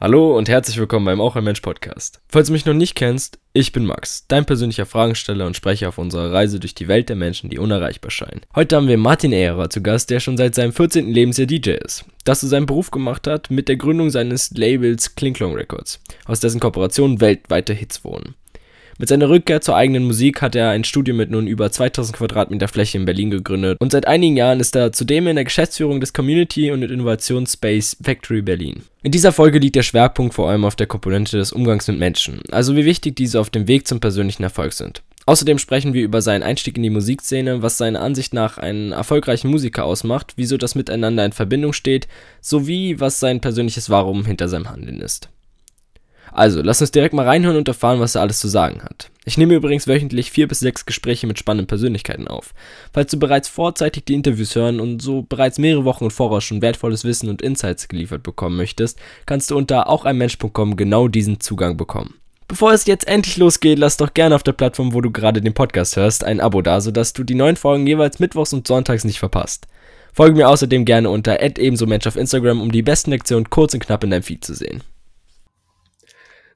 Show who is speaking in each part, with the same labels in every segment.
Speaker 1: Hallo und herzlich willkommen beim Auch ein Mensch Podcast. Falls du mich noch nicht kennst, ich bin Max, dein persönlicher Fragensteller und Sprecher auf unserer Reise durch die Welt der Menschen, die unerreichbar scheinen. Heute haben wir Martin Ehrer zu Gast, der schon seit seinem 14. Lebensjahr DJ ist. Das zu seinem Beruf gemacht hat mit der Gründung seines Labels Klinklong Records, aus dessen Kooperation weltweite Hits wohnen. Mit seiner Rückkehr zur eigenen Musik hat er ein Studio mit nun über 2000 Quadratmeter Fläche in Berlin gegründet und seit einigen Jahren ist er zudem in der Geschäftsführung des Community- und Innovationsspace Factory Berlin. In dieser Folge liegt der Schwerpunkt vor allem auf der Komponente des Umgangs mit Menschen, also wie wichtig diese auf dem Weg zum persönlichen Erfolg sind. Außerdem sprechen wir über seinen Einstieg in die Musikszene, was seiner Ansicht nach einen erfolgreichen Musiker ausmacht, wieso das Miteinander in Verbindung steht, sowie was sein persönliches Warum hinter seinem Handeln ist. Also, lass uns direkt mal reinhören und erfahren, was er alles zu sagen hat. Ich nehme übrigens wöchentlich vier bis sechs Gespräche mit spannenden Persönlichkeiten auf. Falls du bereits vorzeitig die Interviews hören und so bereits mehrere Wochen im Voraus schon wertvolles Wissen und Insights geliefert bekommen möchtest, kannst du unter auch ein Mensch.com genau diesen Zugang bekommen. Bevor es jetzt endlich losgeht, lass doch gerne auf der Plattform, wo du gerade den Podcast hörst, ein Abo da, sodass du die neuen Folgen jeweils mittwochs und sonntags nicht verpasst. Folge mir außerdem gerne unter ebensomensch auf Instagram, um die besten Lektionen kurz und knapp in deinem Feed zu sehen.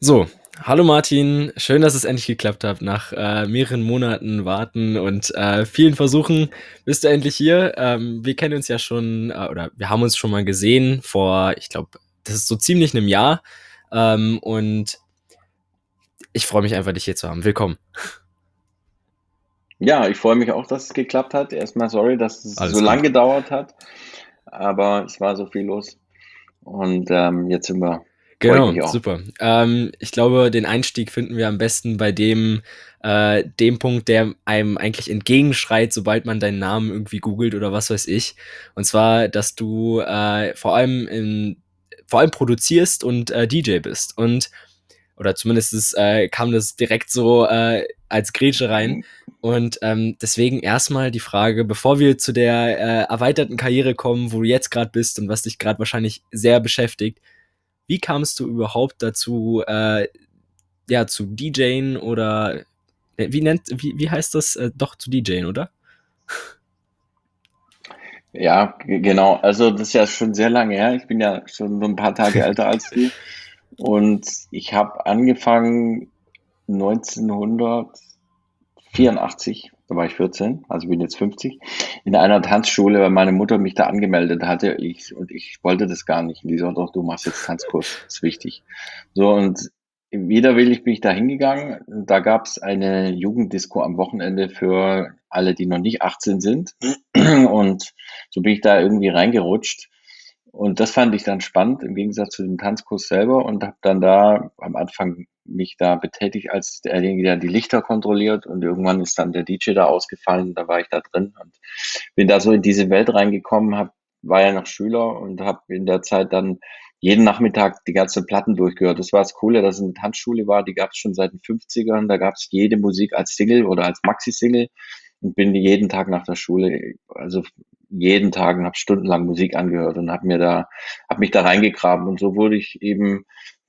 Speaker 1: So, hallo Martin, schön, dass es endlich geklappt hat. Nach äh, mehreren Monaten Warten und äh, vielen Versuchen bist du endlich hier. Ähm, wir kennen uns ja schon, äh, oder wir haben uns schon mal gesehen vor, ich glaube, das ist so ziemlich einem Jahr. Ähm, und ich freue mich einfach, dich hier zu haben. Willkommen.
Speaker 2: Ja, ich freue mich auch, dass es geklappt hat. Erstmal sorry, dass es Alles so lange gedauert hat, aber es war so viel los. Und ähm, jetzt sind wir
Speaker 1: Genau, super. Ähm, ich glaube, den Einstieg finden wir am besten bei dem, äh, dem Punkt, der einem eigentlich entgegenschreit, sobald man deinen Namen irgendwie googelt oder was weiß ich. Und zwar, dass du äh, vor allem in, vor allem produzierst und äh, DJ bist. Und oder zumindest ist, äh, kam das direkt so äh, als Grätsche rein. Und ähm, deswegen erstmal die Frage, bevor wir zu der äh, erweiterten Karriere kommen, wo du jetzt gerade bist und was dich gerade wahrscheinlich sehr beschäftigt, wie kamst du überhaupt dazu, äh, ja, zu DJen oder äh, wie nennt, wie, wie heißt das? Äh, doch zu DJen, oder?
Speaker 2: Ja, genau. Also das ist ja schon sehr lange her. Ich bin ja schon so ein paar Tage älter als du. Und ich habe angefangen 1984 da war ich 14, also bin jetzt 50, in einer Tanzschule, weil meine Mutter mich da angemeldet hatte ich, und ich wollte das gar nicht. Und die sagte, doch, du machst jetzt Tanzkurs, ist wichtig. So, und widerwillig bin ich da hingegangen. Da gab es eine Jugenddisco am Wochenende für alle, die noch nicht 18 sind. Und so bin ich da irgendwie reingerutscht. Und das fand ich dann spannend im Gegensatz zu dem Tanzkurs selber und habe dann da am Anfang mich da betätigt als derjenige, der die Lichter kontrolliert und irgendwann ist dann der DJ da ausgefallen, da war ich da drin und bin da so in diese Welt reingekommen, hab, war ja noch Schüler und habe in der Zeit dann jeden Nachmittag die ganzen Platten durchgehört. Das war das Coole, dass es eine Tanzschule war, die gab es schon seit den 50ern, da gab es jede Musik als Single oder als Maxi-Single und bin jeden Tag nach der Schule, also jeden Tag und habe stundenlang Musik angehört und habe mir da, habe mich da reingegraben und so wurde ich eben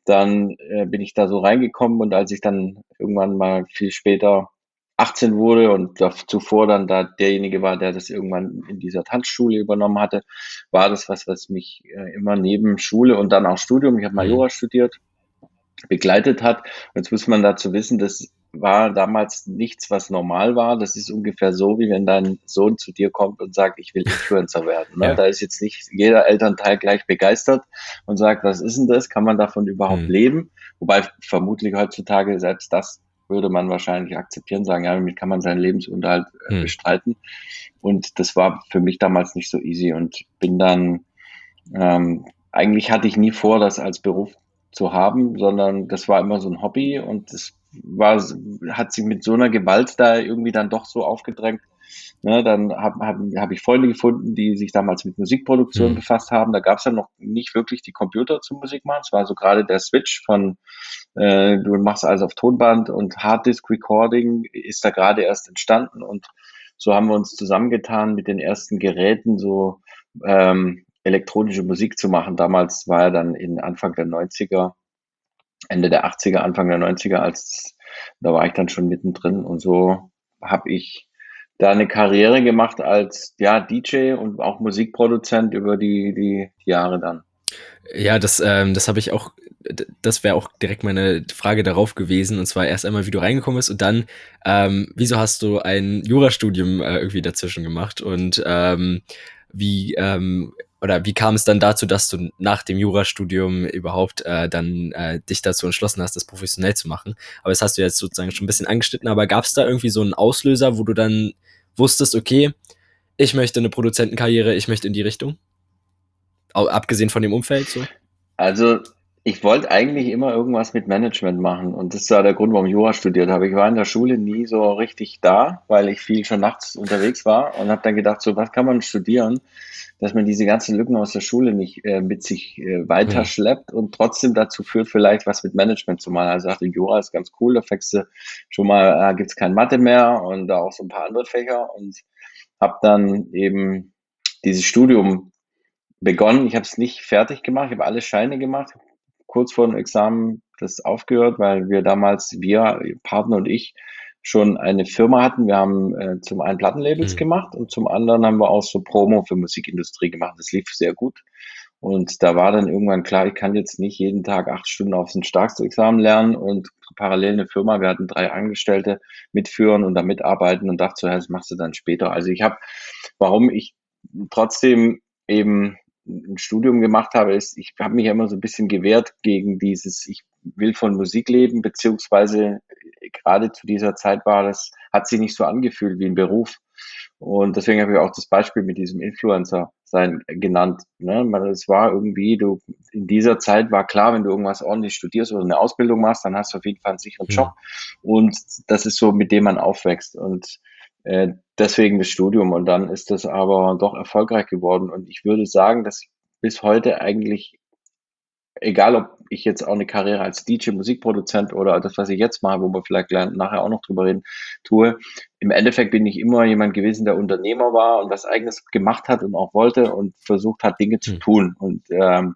Speaker 2: dann äh, bin ich da so reingekommen und als ich dann irgendwann mal viel später 18 wurde und zuvor dann da derjenige war, der das irgendwann in dieser Tanzschule übernommen hatte, war das was, was mich äh, immer neben Schule und dann auch Studium, ich habe mal mhm. Jura studiert, begleitet hat. Und jetzt muss man dazu wissen, dass war damals nichts, was normal war. Das ist ungefähr so, wie wenn dein Sohn zu dir kommt und sagt, ich will Influencer werden. Ne? Ja. Da ist jetzt nicht jeder Elternteil gleich begeistert und sagt, was ist denn das? Kann man davon überhaupt mhm. leben? Wobei vermutlich heutzutage selbst das würde man wahrscheinlich akzeptieren, sagen, ja, damit kann man seinen Lebensunterhalt äh, mhm. bestreiten. Und das war für mich damals nicht so easy und bin dann, ähm, eigentlich hatte ich nie vor, das als Beruf zu haben, sondern das war immer so ein Hobby und das war, hat sich mit so einer Gewalt da irgendwie dann doch so aufgedrängt. Ne, dann habe hab, hab ich Freunde gefunden, die sich damals mit Musikproduktion mhm. befasst haben. Da gab es ja noch nicht wirklich die Computer zum Musikmachen. Es war so gerade der Switch von, äh, du machst alles auf Tonband und Harddisk Recording ist da gerade erst entstanden. Und so haben wir uns zusammengetan mit den ersten Geräten, so ähm, elektronische Musik zu machen. Damals war er dann in Anfang der 90er Ende der 80er, Anfang der 90er, als da war ich dann schon mittendrin und so habe ich da eine Karriere gemacht als ja DJ und auch Musikproduzent über die, die Jahre dann.
Speaker 1: Ja, das, ähm, das habe ich auch, das wäre auch direkt meine Frage darauf gewesen. Und zwar erst einmal, wie du reingekommen bist und dann, ähm, wieso hast du ein Jurastudium äh, irgendwie dazwischen gemacht und ähm, wie, ähm, oder wie kam es dann dazu, dass du nach dem Jurastudium überhaupt äh, dann äh, dich dazu entschlossen hast, das professionell zu machen? Aber das hast du jetzt sozusagen schon ein bisschen angeschnitten, aber gab es da irgendwie so einen Auslöser, wo du dann wusstest, okay, ich möchte eine Produzentenkarriere, ich möchte in die Richtung? Abgesehen von dem Umfeld so?
Speaker 2: Also ich wollte eigentlich immer irgendwas mit Management machen und das war der Grund, warum ich Jura studiert habe. Ich war in der Schule nie so richtig da, weil ich viel schon nachts unterwegs war und habe dann gedacht, so was kann man studieren, dass man diese ganzen Lücken aus der Schule nicht äh, mit sich äh, weiterschleppt und trotzdem dazu führt, vielleicht was mit Management zu machen. Also dachte ich, Jura ist ganz cool, da fängst du schon mal, äh, gibt es kein Mathe mehr und da auch so ein paar andere Fächer und habe dann eben dieses Studium begonnen. Ich habe es nicht fertig gemacht, ich habe alle Scheine gemacht, kurz vor dem Examen das aufgehört, weil wir damals, wir, Partner und ich, schon eine Firma hatten. Wir haben äh, zum einen Plattenlabels mhm. gemacht und zum anderen haben wir auch so Promo für Musikindustrie gemacht. Das lief sehr gut. Und da war dann irgendwann klar, ich kann jetzt nicht jeden Tag acht Stunden auf ein Examen lernen und parallel eine Firma, wir hatten drei Angestellte, mitführen und da mitarbeiten und dachte so, das machst du dann später. Also ich habe, warum ich trotzdem eben ein Studium gemacht habe, ist, ich habe mich ja immer so ein bisschen gewehrt gegen dieses, ich will von Musik leben, beziehungsweise gerade zu dieser Zeit war das, hat sich nicht so angefühlt wie ein Beruf. Und deswegen habe ich auch das Beispiel mit diesem Influencer sein genannt. Ne? Es war irgendwie, du in dieser Zeit war klar, wenn du irgendwas ordentlich studierst oder eine Ausbildung machst, dann hast du auf jeden Fall einen sicheren Job. Und das ist so, mit dem man aufwächst. Und äh, deswegen das Studium. Und dann ist das aber doch erfolgreich geworden. Und ich würde sagen, dass bis heute eigentlich, egal ob ich jetzt auch eine Karriere als DJ, Musikproduzent oder das, was ich jetzt mache, wo wir vielleicht nachher auch noch drüber reden, tue, im Endeffekt bin ich immer jemand gewesen, der Unternehmer war und was eigenes gemacht hat und auch wollte und versucht hat, Dinge zu hm. tun. Und ähm,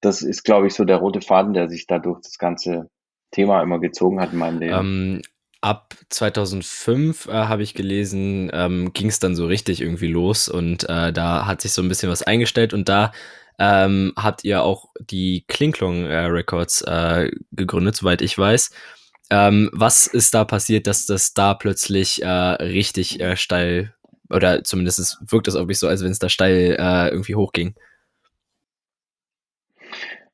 Speaker 2: das ist, glaube ich, so der rote Faden, der sich dadurch das ganze Thema immer gezogen hat in meinem Leben.
Speaker 1: Ähm, ab 2005 äh, habe ich gelesen, ähm, ging es dann so richtig irgendwie los und äh, da hat sich so ein bisschen was eingestellt und da ähm, habt ihr auch die Klinklong äh, Records äh, gegründet, soweit ich weiß. Ähm, was ist da passiert, dass das da plötzlich äh, richtig äh, steil oder zumindest es wirkt es auf mich so, als wenn es da steil irgendwie hochging?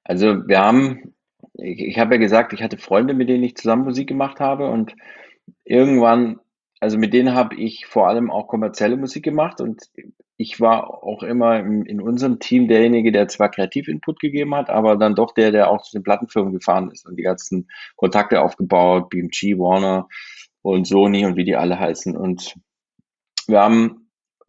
Speaker 2: Also wir haben ich, ich habe ja gesagt, ich hatte Freunde, mit denen ich zusammen Musik gemacht habe und irgendwann, also mit denen habe ich vor allem auch kommerzielle Musik gemacht und ich war auch immer in, in unserem Team derjenige, der zwar Kreativinput gegeben hat, aber dann doch der, der auch zu den Plattenfirmen gefahren ist und die ganzen Kontakte aufgebaut, BMG, Warner und Sony und wie die alle heißen. Und wir haben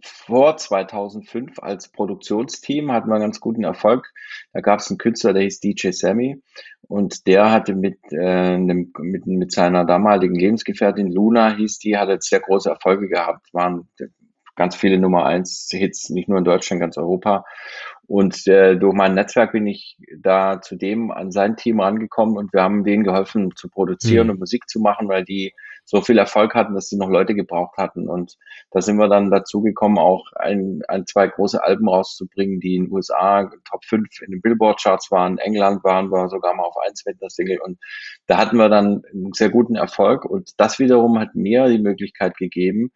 Speaker 2: vor 2005 als Produktionsteam hatten wir ganz guten Erfolg. Da gab es einen Künstler, der hieß DJ Sammy und der hatte mit, äh, mit, mit seiner damaligen Lebensgefährtin Luna hieß die, hat jetzt sehr große Erfolge gehabt, waren ganz viele Nummer eins Hits, nicht nur in Deutschland, ganz Europa. Und äh, durch mein Netzwerk bin ich da zu dem an sein Team rangekommen und wir haben denen geholfen zu produzieren mhm. und Musik zu machen, weil die so viel Erfolg hatten, dass sie noch Leute gebraucht hatten. Und da sind wir dann dazu gekommen, auch ein, ein, zwei große Alben rauszubringen, die in den USA Top 5 in den Billboard-Charts waren. In England waren wir sogar mal auf eins mit der Single. Und da hatten wir dann einen sehr guten Erfolg. Und das wiederum hat mir die Möglichkeit gegeben,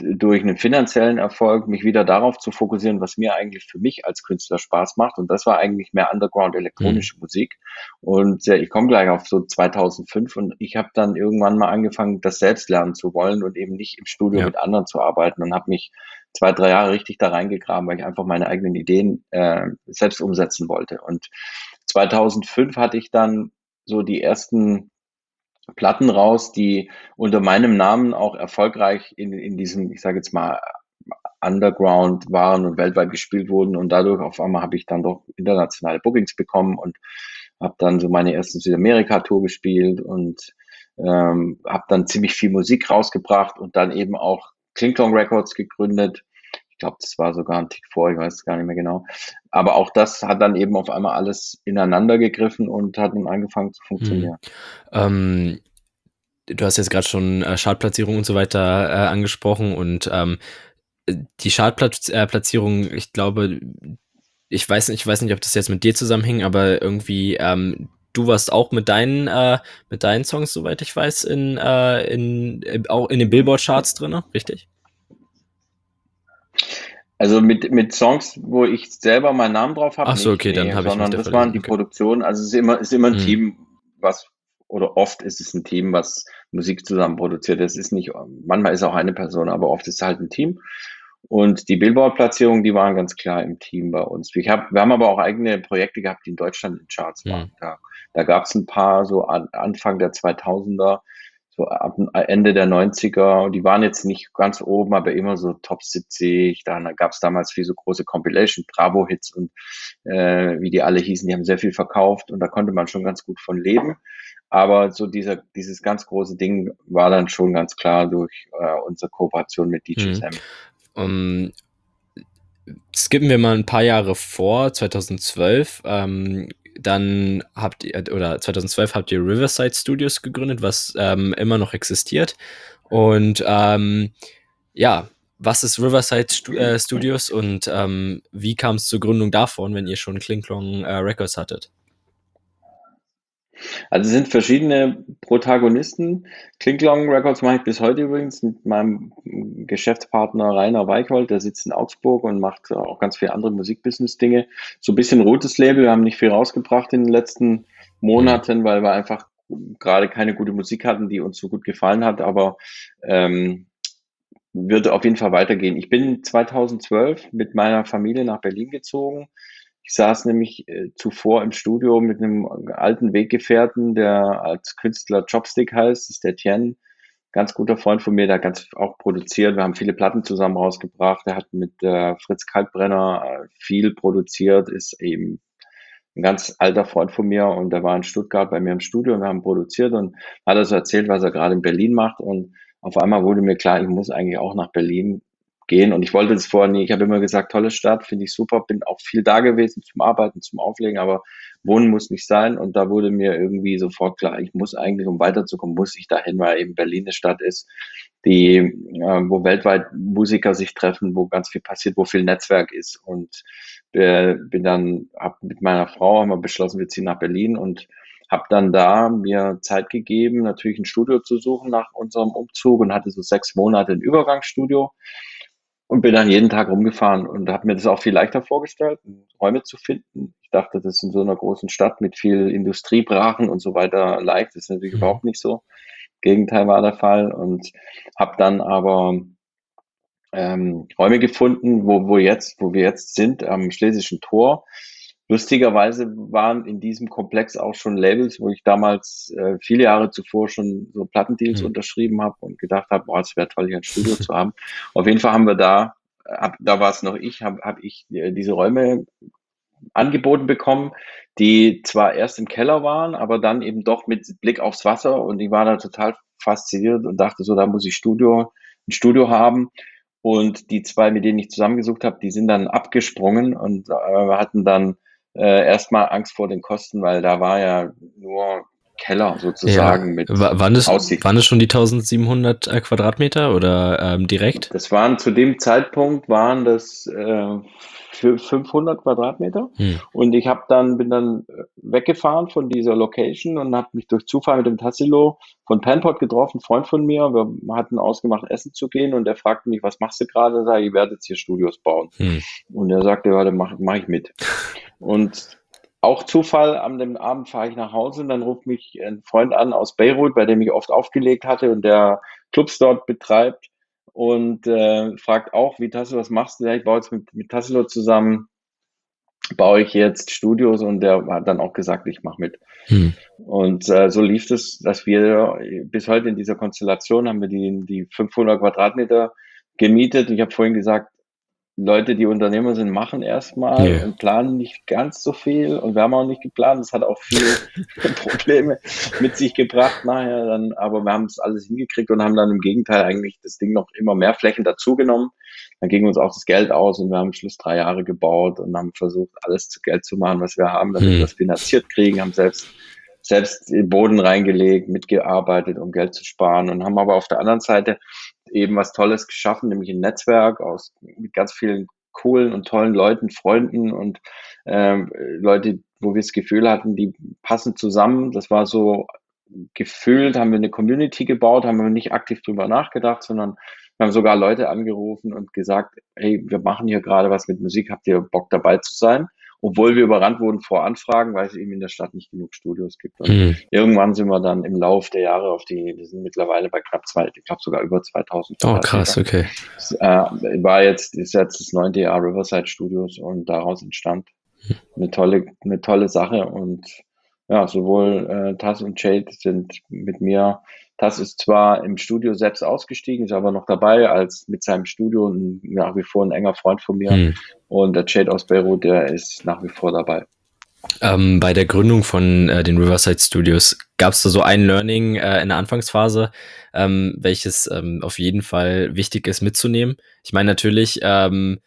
Speaker 2: durch einen finanziellen Erfolg mich wieder darauf zu fokussieren, was mir eigentlich für mich als Künstler Spaß macht. Und das war eigentlich mehr Underground elektronische mhm. Musik. Und äh, ich komme gleich auf so 2005 und ich habe dann irgendwann mal angefangen, das selbst lernen zu wollen und eben nicht im Studio ja. mit anderen zu arbeiten und habe mich zwei, drei Jahre richtig da reingegraben, weil ich einfach meine eigenen Ideen äh, selbst umsetzen wollte. Und 2005 hatte ich dann so die ersten Platten raus, die unter meinem Namen auch erfolgreich in, in diesem, ich sage jetzt mal, Underground waren und weltweit gespielt wurden. Und dadurch auf einmal habe ich dann doch internationale Bookings bekommen und habe dann so meine erste Südamerika-Tour gespielt und ähm, habe dann ziemlich viel Musik rausgebracht und dann eben auch Klingtong Records gegründet ich glaube, das war sogar ein Tick vor, ich weiß es gar nicht mehr genau. Aber auch das hat dann eben auf einmal alles ineinander gegriffen und hat dann angefangen zu funktionieren.
Speaker 1: Hm. Ähm, du hast jetzt gerade schon äh, Chartplatzierung und so weiter äh, angesprochen und ähm, die Chartplatzierung, ich glaube, ich weiß nicht, ich weiß nicht, ob das jetzt mit dir zusammenhing, aber irgendwie, ähm, du warst auch mit deinen, äh, mit deinen Songs, soweit ich weiß, in, äh, in, in auch in den Billboard-Charts drin, richtig?
Speaker 2: Also mit, mit Songs, wo ich selber meinen Namen drauf habe.
Speaker 1: Ach so, okay,
Speaker 2: nee,
Speaker 1: dann habe ich
Speaker 2: Sondern das waren die
Speaker 1: okay.
Speaker 2: Produktionen. Also es ist immer, ist immer ein
Speaker 1: Hm.
Speaker 2: Team, was, oder oft ist es ein Team, was Musik zusammen produziert. Das ist nicht, manchmal ist auch eine Person, aber oft ist es halt ein Team. Und die Billboard-Platzierungen, die waren ganz klar im Team bei uns. Ich hab, wir haben aber auch eigene Projekte gehabt, die in Deutschland in Charts
Speaker 1: Hm.
Speaker 2: waren. Da, da gab es ein paar, so an, Anfang der 2000er, so ab Ende der 90er. Die waren jetzt nicht ganz oben, aber immer so Top 70. Dann gab es damals viel so große Compilation, Bravo-Hits und äh, wie die alle hießen, die haben sehr viel verkauft und da konnte man schon ganz gut von leben. Aber so dieser, dieses ganz große Ding war dann schon ganz klar durch äh, unsere Kooperation mit DJ
Speaker 1: Hm.
Speaker 2: Sam.
Speaker 1: Um, skippen wir mal ein paar Jahre vor, 2012. Ähm, dann habt ihr, oder 2012 habt ihr Riverside Studios gegründet, was ähm, immer noch existiert. Und ähm, ja, was ist Riverside Stu äh, Studios und ähm, wie kam es zur Gründung davon, wenn ihr schon Klinklong äh, Records hattet?
Speaker 2: Also es sind verschiedene Protagonisten. Klinklong Records mache ich bis heute übrigens mit meinem Geschäftspartner Rainer Weichhold, der sitzt in Augsburg und macht auch ganz viele andere Musikbusiness-Dinge. So ein bisschen rotes Label, wir haben nicht viel rausgebracht in den letzten Monaten, weil wir einfach gerade keine gute Musik hatten, die uns so gut gefallen hat, aber ähm, würde auf jeden Fall weitergehen. Ich bin 2012 mit meiner Familie nach Berlin gezogen. Ich saß nämlich äh, zuvor im Studio mit einem alten Weggefährten, der als Künstler Chopstick heißt, ist der Tien, ganz guter Freund von mir, der hat ganz auch produziert. Wir haben viele Platten zusammen rausgebracht. Er hat mit äh, Fritz Kalkbrenner äh, viel produziert, ist eben ein ganz alter Freund von mir und der war in Stuttgart bei mir im Studio und wir haben produziert und hat er so erzählt, was er gerade in Berlin macht und auf einmal wurde mir klar, ich muss eigentlich auch nach Berlin gehen. Und ich wollte das vorher nie. Ich habe immer gesagt, tolle Stadt, finde ich super, bin auch viel da gewesen zum Arbeiten, zum Auflegen, aber wohnen muss nicht sein. Und da wurde mir irgendwie sofort klar, ich muss eigentlich, um weiterzukommen, muss ich dahin, weil eben Berlin eine Stadt ist, die, äh, wo weltweit Musiker sich treffen, wo ganz viel passiert, wo viel Netzwerk ist. Und äh, bin dann, hab mit meiner Frau haben wir beschlossen, wir ziehen nach Berlin und habe dann da mir Zeit gegeben, natürlich ein Studio zu suchen nach unserem Umzug und hatte so sechs Monate ein Übergangsstudio und bin dann jeden Tag rumgefahren und habe mir das auch viel leichter vorgestellt, Räume zu finden. Ich dachte, das ist in so einer großen Stadt mit viel Industriebrachen und so weiter leicht. Das ist natürlich
Speaker 1: Mhm.
Speaker 2: überhaupt nicht so. Gegenteil war der Fall und habe dann aber ähm, Räume gefunden, wo, wo jetzt, wo wir jetzt sind, am Schlesischen Tor. Lustigerweise waren in diesem Komplex auch schon Labels, wo ich damals äh, viele Jahre zuvor schon so Plattendeals
Speaker 1: Mhm.
Speaker 2: unterschrieben habe und gedacht habe, boah, es wäre toll, hier ein Studio zu haben. Auf jeden Fall haben wir da, hab, da war es noch ich, habe hab ich äh, diese Räume angeboten bekommen, die zwar erst im Keller waren, aber dann eben doch mit Blick aufs Wasser und ich war da total fasziniert und dachte so, da muss ich Studio, ein Studio haben. Und die zwei, mit denen ich zusammengesucht habe, die sind dann abgesprungen und äh, hatten dann äh, erstmal Angst vor den Kosten, weil da war ja nur Keller sozusagen mit
Speaker 1: Wa- waren, das,
Speaker 2: Aussicht.
Speaker 1: waren das schon die 1700 äh, Quadratmeter oder ähm, direkt?
Speaker 2: Das waren zu dem Zeitpunkt waren das äh, für 500 Quadratmeter.
Speaker 1: Hm.
Speaker 2: Und ich habe dann bin dann äh, weggefahren von dieser Location und habe mich durch Zufall mit dem Tassilo von Panpot getroffen, Freund von mir. Wir hatten ausgemacht, essen zu gehen und er fragte mich, was machst du gerade? Sag ich, ich werde jetzt hier Studios bauen.
Speaker 1: Hm.
Speaker 2: Und er sagte, ja, dann mach, mach ich mit. Und auch Zufall, an dem Abend fahre ich nach Hause und dann ruft mich ein Freund an aus Beirut, bei dem ich oft aufgelegt hatte und der Clubs dort betreibt und äh, fragt auch, wie Tassilo, was machst du? Ja, ich baue jetzt mit, mit Tassilo zusammen, baue ich jetzt Studios und der hat dann auch gesagt, ich mache mit.
Speaker 1: Hm.
Speaker 2: Und äh, so lief es, dass wir bis heute in dieser Konstellation haben wir die, die 500 Quadratmeter gemietet. Ich habe vorhin gesagt, Leute, die Unternehmer sind, machen erstmal
Speaker 1: Ja.
Speaker 2: und planen nicht ganz so viel. Und wir haben auch nicht geplant. Das hat auch viele Probleme mit sich gebracht nachher. Dann, aber wir haben es alles hingekriegt und haben dann im Gegenteil eigentlich das Ding noch immer mehr Flächen dazugenommen. Dann ging uns auch das Geld aus und wir haben am Schluss drei Jahre gebaut und haben versucht, alles zu Geld zu machen, was wir haben, damit
Speaker 1: Hm.
Speaker 2: wir das finanziert kriegen, haben selbst selbst den Boden reingelegt, mitgearbeitet, um Geld zu sparen und haben aber auf der anderen Seite eben was Tolles geschaffen, nämlich ein Netzwerk aus mit ganz vielen coolen und tollen Leuten, Freunden und ähm, Leute, wo wir das Gefühl hatten, die passen zusammen. Das war so gefühlt, haben wir eine Community gebaut, haben wir nicht aktiv drüber nachgedacht, sondern wir haben sogar Leute angerufen und gesagt, hey, wir machen hier gerade was mit Musik, habt ihr Bock dabei zu sein? Obwohl wir überrannt wurden vor Anfragen, weil es eben in der Stadt nicht genug Studios gibt. Und mhm. irgendwann sind wir dann im Lauf der Jahre auf die, wir sind mittlerweile bei knapp zwei, ich glaube sogar über 2000.
Speaker 1: Oh, krass, okay.
Speaker 2: Das, äh, war jetzt, ist jetzt das neunte Jahr Riverside Studios und daraus entstand hm. eine tolle, eine tolle Sache und ja, sowohl äh, Taz und Jade sind mit mir. Taz ist zwar im Studio selbst ausgestiegen, ist aber noch dabei als mit seinem Studio ein, nach wie vor ein enger Freund von mir. Hm. Und der Jade aus Beirut, der ist nach wie vor dabei.
Speaker 1: Ähm, bei der Gründung von äh, den Riverside Studios gab es da so ein Learning äh, in der Anfangsphase, ähm, welches ähm, auf jeden Fall wichtig ist mitzunehmen. Ich meine natürlich, ähm,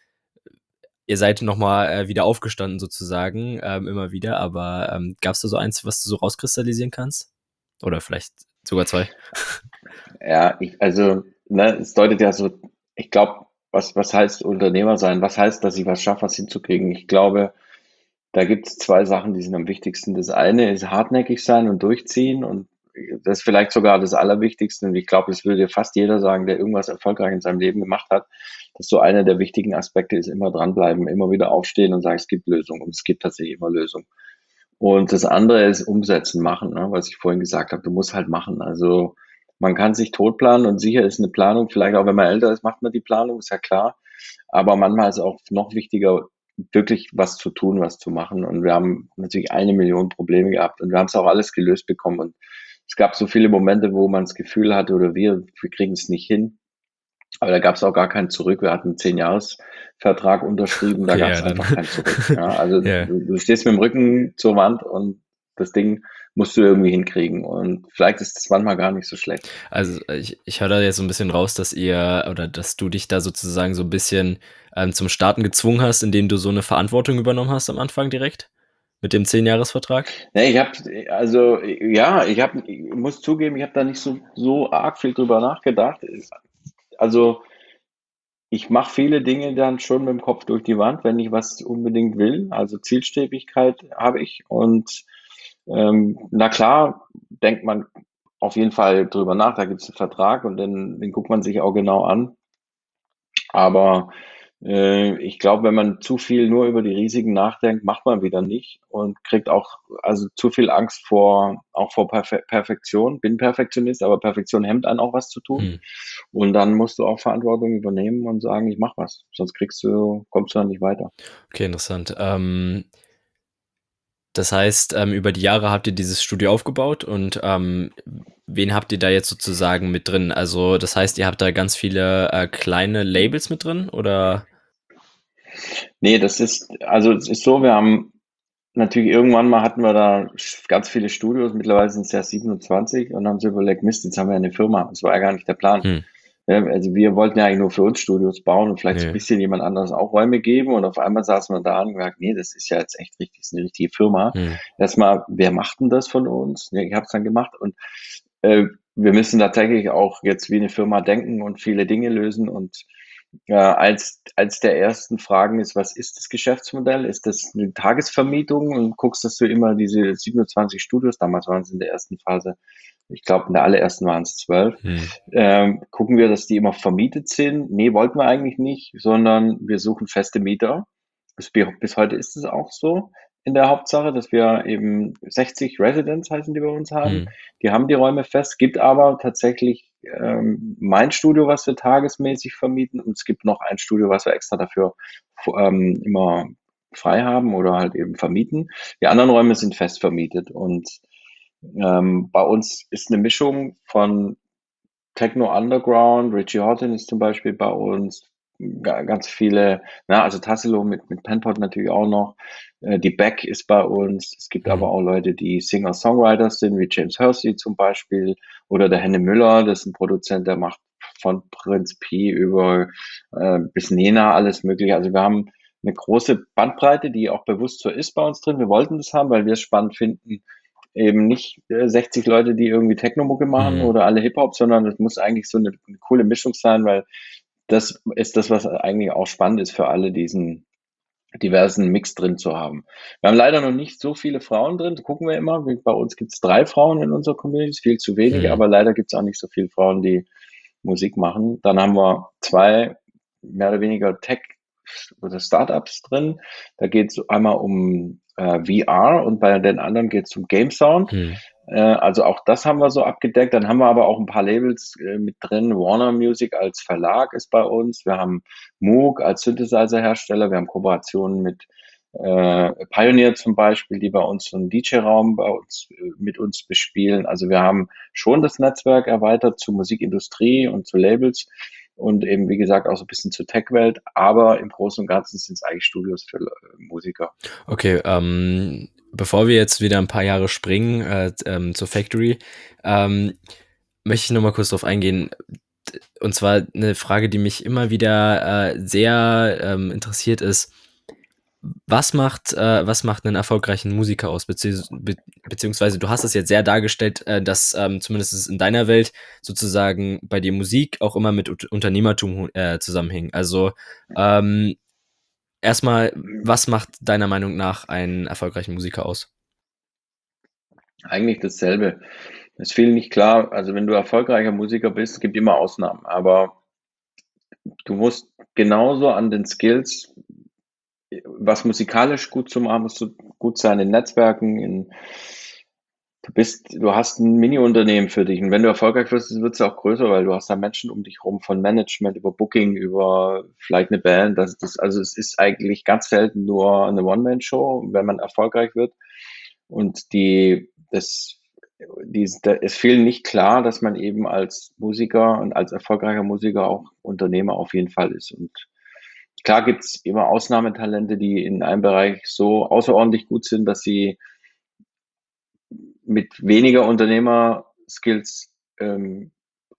Speaker 1: ihr seid nochmal äh, wieder aufgestanden sozusagen, ähm, immer wieder, aber ähm, gab es da so eins, was du so rauskristallisieren kannst? Oder vielleicht sogar zwei?
Speaker 2: Ja, ich, also, ne, es deutet ja so, ich glaube, was, was heißt Unternehmer sein? Was heißt, dass ich was schaffe, was hinzukriegen? Ich glaube, da gibt es zwei Sachen, die sind am wichtigsten. Das eine ist hartnäckig sein und durchziehen und das ist vielleicht sogar das Allerwichtigste. Und ich glaube, das würde fast jeder sagen, der irgendwas erfolgreich in seinem Leben gemacht hat, dass so einer der wichtigen Aspekte ist, immer dranbleiben, immer wieder aufstehen und sagen, es gibt Lösungen und es gibt tatsächlich immer Lösungen. Und das andere ist umsetzen, machen, ne, was ich vorhin gesagt habe. Du musst halt machen. Also man kann sich totplanen und sicher ist eine Planung, vielleicht auch wenn man älter ist, macht man die Planung, ist ja klar. Aber manchmal ist auch noch wichtiger, wirklich was zu tun, was zu machen. Und wir haben natürlich eine Million Probleme gehabt und wir haben es auch alles gelöst bekommen. Und es gab so viele Momente, wo man das Gefühl hatte oder wir, wir kriegen es nicht hin. Aber da gab es auch gar keinen Zurück. Wir hatten einen Zehn-Jahres-Vertrag unterschrieben, da okay, gab es ja, einfach keinen Zurück. Ja, also yeah. du, du, stehst mit dem Rücken zur Wand und das Ding musst du irgendwie hinkriegen. Und vielleicht ist das manchmal gar nicht so schlecht.
Speaker 1: Also ich, ich höre da jetzt so ein bisschen raus, dass ihr oder dass du dich da sozusagen so ein bisschen ähm, zum Starten gezwungen hast, indem du so eine Verantwortung übernommen hast am Anfang direkt mit dem Zehn-Jahres-Vertrag?
Speaker 2: Nee, ich habe, also ja, ich habe, muss zugeben, ich habe da nicht so, so arg viel drüber nachgedacht. Also ich mache viele Dinge dann schon mit dem Kopf durch die Wand, wenn ich was unbedingt will. Also Zielstrebigkeit habe ich. Und ähm, na klar, denkt man auf jeden Fall drüber nach, da gibt es einen Vertrag und dann, den guckt man sich auch genau an. Aber ich glaube, wenn man zu viel nur über die Risiken nachdenkt, macht man wieder nicht und kriegt auch also zu viel Angst vor auch vor Perfe Perfektion. Bin Perfektionist, aber Perfektion hemmt einen auch was zu tun. Hm. Und dann musst du auch Verantwortung übernehmen und sagen, ich mach was, sonst kriegst du kommst du dann nicht weiter.
Speaker 1: Okay, interessant. Ähm, das heißt, ähm, über die Jahre habt ihr dieses Studio aufgebaut und ähm, wen habt ihr da jetzt sozusagen mit drin? Also, das heißt, ihr habt da ganz viele äh, kleine Labels mit drin oder?
Speaker 2: Nee, das ist, also es ist so, wir haben natürlich irgendwann mal hatten wir da ganz viele Studios, mittlerweile sind es ja 27 und haben so überlegt, Mist, jetzt haben wir eine Firma. Das war ja gar nicht der Plan. Hm. Also wir wollten ja eigentlich nur für uns Studios bauen und vielleicht ja. ein bisschen jemand anderes auch Räume geben und auf einmal saßen wir da und gesagt, nee, das ist ja jetzt echt richtig, das ist eine richtige Firma. Hm. Erstmal, wer macht denn das von uns? Ja, ich habe es dann gemacht und äh, wir müssen tatsächlich auch jetzt wie eine Firma denken und viele Dinge lösen und äh, als, als der ersten Fragen ist, was ist das Geschäftsmodell? Ist das eine Tagesvermietung? Und guckst, dass du immer diese 27 Studios, damals waren es in der ersten Phase, ich glaube, in der allerersten waren es zwölf, hm. ähm, gucken wir, dass die immer vermietet sind. Nee, wollten wir eigentlich nicht, sondern wir suchen feste Mieter. Bis, bis heute ist es auch so in der Hauptsache, dass wir eben 60 Residents heißen, die bei uns haben. Hm. Die haben die Räume fest, gibt aber tatsächlich ähm, mein Studio, was wir tagesmäßig vermieten und es gibt noch ein Studio, was wir extra dafür ähm, immer frei haben oder halt eben vermieten. Die anderen Räume sind fest vermietet und ähm, bei uns ist eine Mischung von Techno Underground, Richie Horton ist zum Beispiel bei uns, ganz viele, na, also Tassilo mit, mit Penpot natürlich auch noch. Äh, die Beck ist bei uns. Es gibt mhm. aber auch Leute, die Singer-Songwriters sind, wie James Hersey zum Beispiel. Oder der Henne Müller, das ist ein Produzent, der macht von Prinz P über äh, bis Nena alles mögliche. Also wir haben eine große Bandbreite, die auch bewusst so ist bei uns drin. Wir wollten das haben, weil wir es spannend finden, eben nicht äh, 60 Leute, die irgendwie Technomucke machen mhm. oder alle Hip-Hop, sondern es muss eigentlich so eine, eine, coole Mischung sein, weil das ist das, was eigentlich auch spannend ist für alle, diesen diversen Mix drin zu haben. Wir haben leider noch nicht so viele Frauen drin, das gucken wir immer. Bei uns gibt es drei Frauen in unserer Community, viel zu wenig, mhm. aber leider gibt es auch nicht so viele Frauen, die Musik machen. Dann haben wir zwei mehr oder weniger Tech oder Startups drin. Da geht es einmal um äh, VR und bei den anderen geht es um Game Sound. Mhm. Äh, also auch das haben wir so abgedeckt. Dann haben wir aber auch ein paar Labels äh, mit drin. Warner Music als Verlag ist bei uns. Wir haben Moog als Synthesizer-Hersteller. Wir haben Kooperationen mit äh, Pioneer zum Beispiel, die bei uns so einen DJ-Raum äh, mit uns bespielen. Also wir haben schon das Netzwerk erweitert zur Musikindustrie und zu Labels und eben, wie gesagt, auch so ein bisschen zur Tech-Welt, aber im Großen und Ganzen sind es eigentlich Studios für Musiker.
Speaker 1: Okay, ähm, bevor wir jetzt wieder ein paar Jahre springen äh, ähm, zur Factory, ähm, möchte ich nochmal kurz darauf eingehen. Und zwar eine Frage, die mich immer wieder äh, sehr ähm, interessiert ist. Was macht, äh, was macht einen erfolgreichen Musiker aus? Bezieh be beziehungsweise du hast es jetzt sehr dargestellt, äh, dass ähm, zumindest in deiner Welt sozusagen bei dir Musik auch immer mit U Unternehmertum äh, zusammenhing. Also ähm, erstmal, was macht deiner Meinung nach einen erfolgreichen Musiker aus?
Speaker 2: Eigentlich dasselbe. Es ist viel nicht klar. Also wenn du erfolgreicher Musiker bist, es gibt immer Ausnahmen, aber du musst genauso an den Skills was musikalisch gut zu machen, musst du gut sein in Netzwerken, in, du bist, du hast ein Mini-Unternehmen für dich. Und wenn du erfolgreich wirst, wird es auch größer, weil du hast da Menschen um dich rum, von Management über Booking, über vielleicht eine Band. Das, das, also es ist eigentlich ganz selten nur eine One-Man-Show, wenn man erfolgreich wird. Und die, das, die, es fehlt nicht klar, dass man eben als Musiker und als erfolgreicher Musiker auch Unternehmer auf jeden Fall ist. Und Klar gibt's immer Ausnahmetalente, die in einem Bereich so außerordentlich gut sind, dass sie mit weniger Unternehmerskills ähm,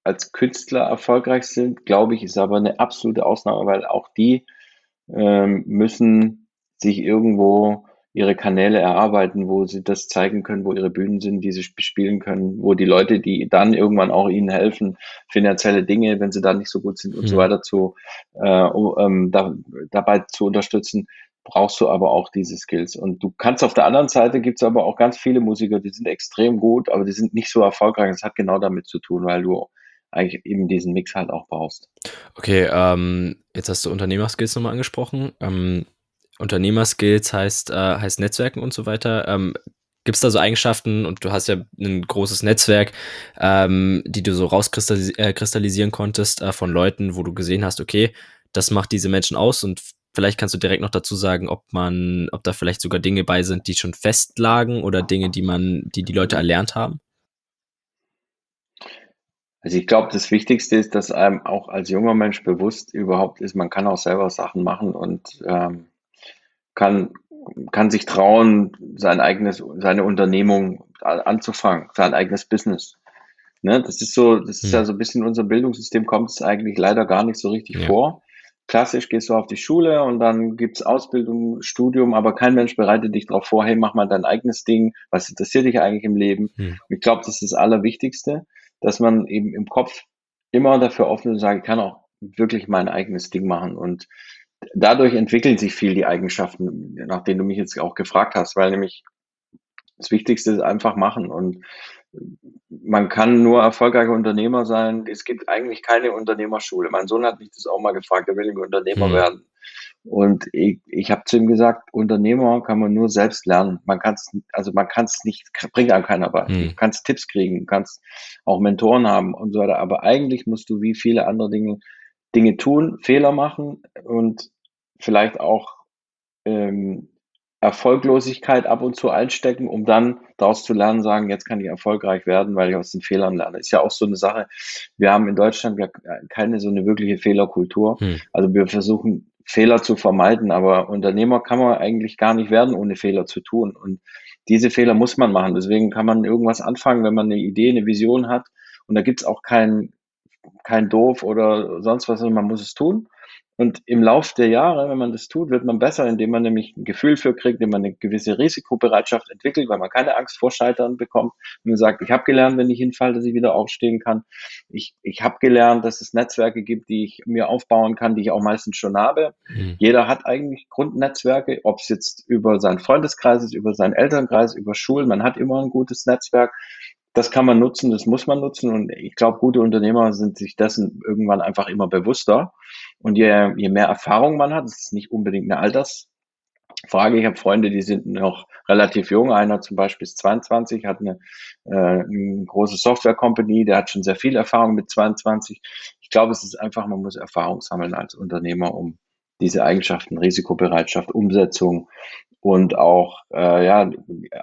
Speaker 2: als Künstler erfolgreich sind, glaube ich, ist aber eine absolute Ausnahme, weil auch die ähm, müssen sich irgendwo ihre Kanäle erarbeiten, wo sie das zeigen können, wo ihre Bühnen sind, die sie bespielen können, wo die Leute, die dann irgendwann auch ihnen helfen, finanzielle Dinge, wenn sie da nicht so gut sind und mhm. so weiter zu äh, um, ähm, da, dabei zu unterstützen, brauchst du aber auch diese Skills. Und du kannst auf der anderen Seite gibt's aber auch ganz viele Musiker, die sind extrem gut, aber die sind nicht so erfolgreich. Das hat genau damit zu tun, weil du eigentlich eben diesen Mix halt auch brauchst.
Speaker 1: Okay, ähm, jetzt hast du Unternehmerskills nochmal angesprochen. Ähm, Unternehmerskills heißt, äh, heißt Netzwerken und so weiter. Ähm, Gibt es da so Eigenschaften und du hast ja ein großes Netzwerk, ähm, die du so rauskristallisieren äh, konntest äh, von Leuten, wo du gesehen hast, okay, das macht diese Menschen aus und vielleicht kannst du direkt noch dazu sagen, ob man, ob da vielleicht sogar Dinge bei sind, die schon festlagen oder Dinge, die man, die die Leute erlernt haben?
Speaker 2: Also ich glaube, das Wichtigste ist, dass einem auch als junger Mensch bewusst überhaupt ist, man kann auch selber Sachen machen und ähm, kann, kann sich trauen, sein eigenes, seine Unternehmung anzufangen, sein eigenes Business. Ne? Das ist so, das ist ja, ja so ein bisschen unser Bildungssystem kommt es eigentlich leider gar nicht so richtig ja. vor. Klassisch gehst du auf die Schule und dann gibt's Ausbildung, Studium, aber kein Mensch bereitet dich darauf vor, hey, mach mal dein eigenes Ding, was interessiert dich eigentlich im Leben? Hm. Ich glaube, das ist das Allerwichtigste, dass man eben im Kopf immer dafür offen ist und sagen, ich kann auch wirklich mein eigenes Ding machen. Und dadurch entwickeln sich viel die Eigenschaften, nach denen du mich jetzt auch gefragt hast, weil nämlich das Wichtigste ist einfach machen und man kann nur erfolgreicher Unternehmer sein. Es gibt eigentlich keine Unternehmerschule. Mein Sohn hat mich das auch mal gefragt, er will nicht Unternehmer mhm. werden. Und ich, ich habe zu ihm gesagt, Unternehmer kann man nur selbst lernen. Man kann es, also man kann es nicht, bringt einem keiner bei. Mhm. Du kannst Tipps kriegen, du kannst auch Mentoren haben und so weiter. Aber eigentlich musst du wie viele andere Dinge Dinge tun, Fehler machen und vielleicht auch ähm, Erfolglosigkeit ab und zu einstecken, um dann daraus zu lernen, sagen, jetzt kann ich erfolgreich werden, weil ich aus den Fehlern lerne. Ist ja auch so eine Sache. Wir haben in Deutschland ja keine so eine wirkliche Fehlerkultur. Hm. Also wir versuchen Fehler zu vermeiden, aber Unternehmer kann man eigentlich gar nicht werden, ohne Fehler zu tun. Und diese Fehler muss man machen. Deswegen kann man irgendwas anfangen, wenn man eine Idee, eine Vision hat. Und da gibt's auch kein, kein Doof oder sonst was, man muss es tun. Und im Lauf der Jahre, wenn man das tut, wird man besser, indem man nämlich ein Gefühl für kriegt, indem man eine gewisse Risikobereitschaft entwickelt, weil man keine Angst vor Scheitern bekommt. Und man sagt, ich habe gelernt, wenn ich hinfalle, dass ich wieder aufstehen kann. Ich, ich habe gelernt, dass es Netzwerke gibt, die ich mir aufbauen kann, die ich auch meistens schon habe. Mhm. Jeder hat eigentlich Grundnetzwerke, ob es jetzt über seinen Freundeskreis ist, über seinen Elternkreis, über Schulen. Man hat immer ein gutes Netzwerk das kann man nutzen, das muss man nutzen. Und ich glaube, gute Unternehmer sind sich dessen irgendwann einfach immer bewusster. Und je, je mehr Erfahrung man hat, das ist nicht unbedingt eine Altersfrage. Ich habe Freunde, die sind noch relativ jung. Einer zum Beispiel ist 22, hat eine, äh, eine große Software-Company, der hat schon sehr viel Erfahrung mit 22. Ich glaube, es ist einfach, man muss Erfahrung sammeln als Unternehmer, um diese Eigenschaften, Risikobereitschaft, Umsetzung und auch, äh, ja,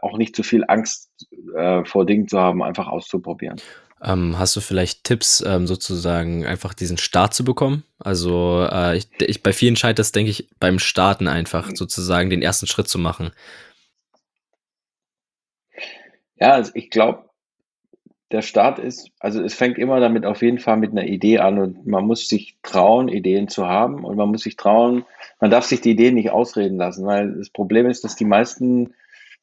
Speaker 2: auch nicht zu viel Angst äh, vor Dingen zu haben, einfach auszuprobieren.
Speaker 1: Ähm, hast du vielleicht Tipps, ähm, sozusagen einfach diesen Start zu bekommen? Also äh, ich, ich, bei vielen scheitert es, denke ich, beim Starten einfach sozusagen den ersten Schritt zu machen.
Speaker 2: Ja, also ich glaube, der Start ist, also es fängt immer damit auf jeden Fall mit einer Idee an und man muss sich trauen, Ideen zu haben und man muss sich trauen, man darf sich die Ideen nicht ausreden lassen, weil das Problem ist, dass die meisten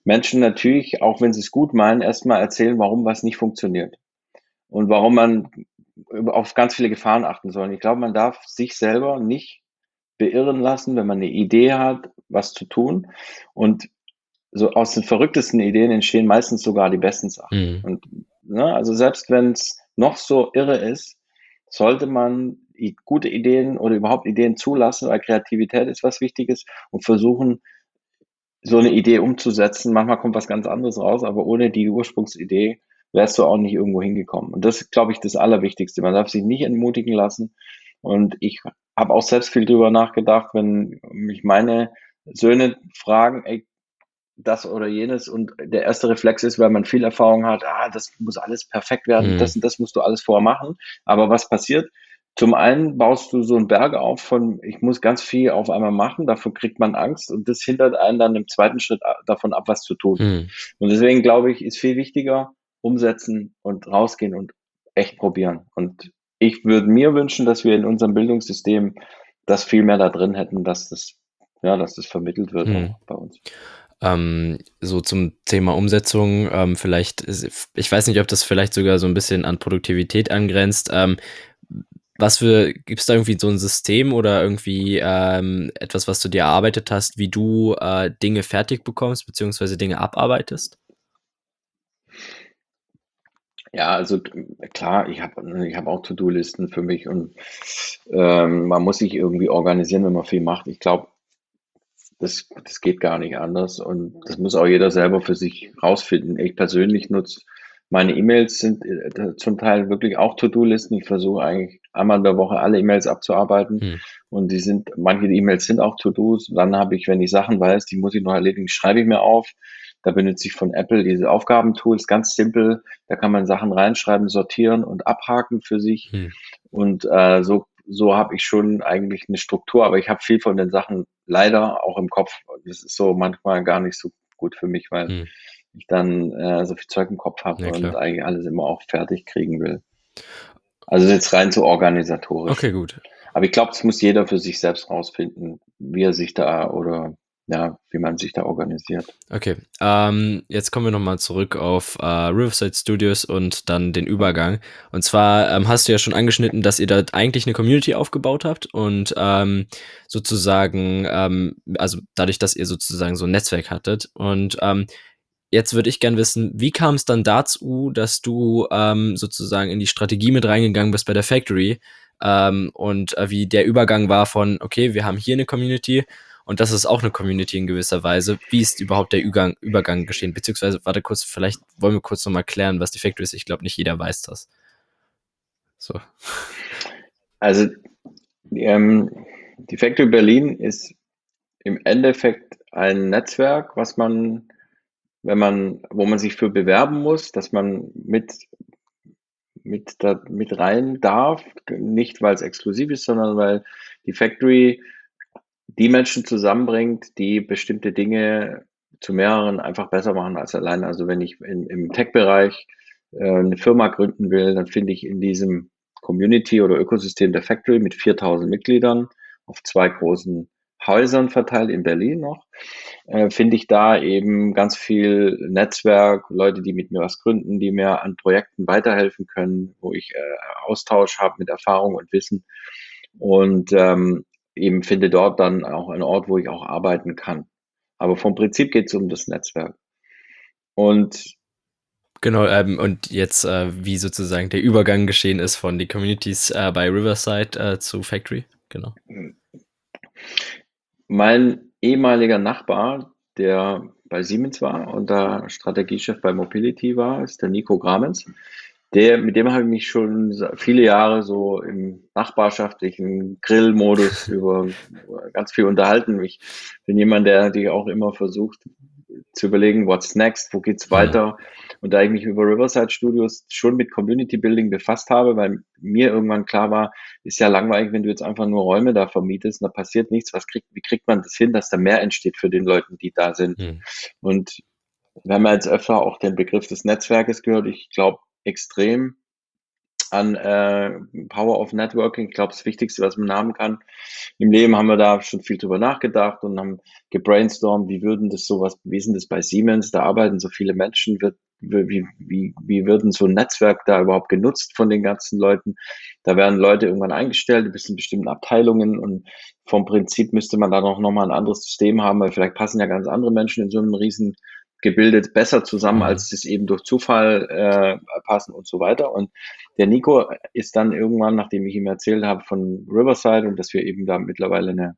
Speaker 2: Menschen natürlich, auch wenn sie es gut meinen, erstmal erzählen, warum was nicht funktioniert und warum man auf ganz viele Gefahren achten soll. Ich glaube, man darf sich selber nicht beirren lassen, wenn man eine Idee hat, was zu tun und so aus den verrücktesten Ideen entstehen meistens sogar die besten Sachen. Mhm. Und Ne? Also selbst wenn es noch so irre ist, sollte man gute Ideen oder überhaupt Ideen zulassen, weil Kreativität ist was Wichtiges und versuchen, so eine Idee umzusetzen. Manchmal kommt was ganz anderes raus, aber ohne die Ursprungsidee wärst du auch nicht irgendwo hingekommen. Und das ist, glaube ich, das Allerwichtigste. Man darf sich nicht entmutigen lassen. Und ich habe auch selbst viel drüber nachgedacht, wenn mich meine Söhne fragen, ey, das oder jenes und der erste Reflex ist, weil man viel Erfahrung hat, ah, das muss alles perfekt werden, mhm. das und das musst du alles vorher machen. Aber was passiert? Zum einen baust du so einen Berg auf von, ich muss ganz viel auf einmal machen, davon kriegt man Angst und das hindert einen dann im zweiten Schritt davon ab, was zu tun. Mhm. Und deswegen glaube ich, ist viel wichtiger, umsetzen und rausgehen und echt probieren. Und ich würde mir wünschen, dass wir in unserem Bildungssystem das viel mehr da drin hätten, dass das, ja, dass das vermittelt wird mhm. bei uns.
Speaker 1: Ähm, so zum Thema Umsetzung, ähm, vielleicht, ich weiß nicht, ob das vielleicht sogar so ein bisschen an Produktivität angrenzt. Ähm, was für, gibt es da irgendwie so ein System oder irgendwie ähm, etwas, was du dir erarbeitet hast, wie du äh, Dinge fertig bekommst, beziehungsweise Dinge abarbeitest?
Speaker 2: Ja, also klar, ich habe ich hab auch To-Do-Listen für mich und ähm, man muss sich irgendwie organisieren, wenn man viel macht. Ich glaube, das, das geht gar nicht anders und das muss auch jeder selber für sich rausfinden. Ich persönlich nutze meine E-Mails sind äh, zum Teil wirklich auch To-Do-Listen. Ich versuche eigentlich einmal in der Woche alle E-Mails abzuarbeiten hm. und die sind, manche E-Mails sind auch To-Dos. Dann habe ich, wenn ich Sachen weiß, die muss ich noch erledigen, schreibe ich mir auf. Da benutze ich von Apple diese Aufgabentools, ganz simpel. Da kann man Sachen reinschreiben, sortieren und abhaken für sich. Hm. Und äh, so so habe ich schon eigentlich eine Struktur, aber ich habe viel von den Sachen leider auch im Kopf. Das ist so manchmal gar nicht so gut für mich, weil hm. ich dann äh, so viel Zeug im Kopf habe ja, und eigentlich alles immer auch fertig kriegen will. Also jetzt rein zu organisatorisch.
Speaker 1: Okay, gut.
Speaker 2: Aber ich glaube, das muss jeder für sich selbst rausfinden, wie er sich da oder ja, wie man sich da organisiert.
Speaker 1: Okay, ähm, jetzt kommen wir nochmal zurück auf äh, Riverside Studios und dann den Übergang. Und zwar ähm, hast du ja schon angeschnitten, dass ihr da eigentlich eine Community aufgebaut habt und ähm, sozusagen, ähm, also dadurch, dass ihr sozusagen so ein Netzwerk hattet. Und ähm, jetzt würde ich gern wissen, wie kam es dann dazu, dass du ähm, sozusagen in die Strategie mit reingegangen bist bei der Factory und äh, wie der Übergang war von, okay, wir haben hier eine Community und das ist auch eine Community in gewisser Weise. Wie ist überhaupt der Übergang, Übergang geschehen? Beziehungsweise, warte kurz, vielleicht wollen wir kurz nochmal klären, was die Factory ist. Ich glaube, nicht jeder weiß das. So.
Speaker 2: Also, ähm, die Factory Berlin ist im Endeffekt ein Netzwerk, was man, wenn man, wo man sich für bewerben muss, dass man mit mit, da, mit rein darf, nicht weil es exklusiv ist, sondern weil die Factory die Menschen zusammenbringt, die bestimmte Dinge zu mehreren einfach besser machen als alleine. Also wenn ich in, im Tech-Bereich äh, eine Firma gründen will, dann finde ich in diesem Community oder Ökosystem der Factory mit 4000 Mitgliedern auf zwei großen Häusern verteilt in Berlin noch, äh, finde ich da eben ganz viel Netzwerk, Leute, die mit mir was gründen, die mir an Projekten weiterhelfen können, wo ich äh, Austausch habe mit Erfahrung und Wissen und ähm, eben finde dort dann auch einen Ort, wo ich auch arbeiten kann. Aber vom Prinzip geht es um das Netzwerk. Und
Speaker 1: Genau, ähm, und jetzt, äh, wie sozusagen der Übergang geschehen ist von die Communities äh, bei Riverside äh, zu Factory. Genau.
Speaker 2: Mein ehemaliger Nachbar, der bei Siemens war und da Strategiechef bei Mobility war, ist der Nico Gramens. Der, mit dem habe ich mich schon viele Jahre so im nachbarschaftlichen Grillmodus über ganz viel unterhalten. Ich bin jemand, der natürlich auch immer versucht zu überlegen, what's next, wo geht's weiter. Und da ich mich über Riverside Studios schon mit Community Building befasst habe, weil mir irgendwann klar war, ist ja langweilig, wenn du jetzt einfach nur Räume da vermietest und da passiert nichts. Was kriegt, wie kriegt man das hin, dass da mehr entsteht für den Leuten, die da sind? Mhm. Und wir haben ja jetzt öfter auch den Begriff des Netzwerkes gehört. Ich glaube extrem an äh, Power of Networking. Ich glaube, das Wichtigste, was man haben kann. Im Leben haben wir da schon viel drüber nachgedacht und haben gebrainstormt, wie würden das sowas, wie denn das bei Siemens? Da arbeiten so viele Menschen, wird, wie, wie, wie würden so ein Netzwerk da überhaupt genutzt von den ganzen Leuten? Da werden Leute irgendwann eingestellt, bis in bestimmten Abteilungen und vom Prinzip müsste man da noch, noch mal ein anderes System haben, weil vielleicht passen ja ganz andere Menschen in so einem riesen gebildet besser zusammen, mhm. als es eben durch Zufall äh, passen und so weiter. Und der Nico ist dann irgendwann, nachdem ich ihm erzählt habe von Riverside und dass wir eben da mittlerweile eine,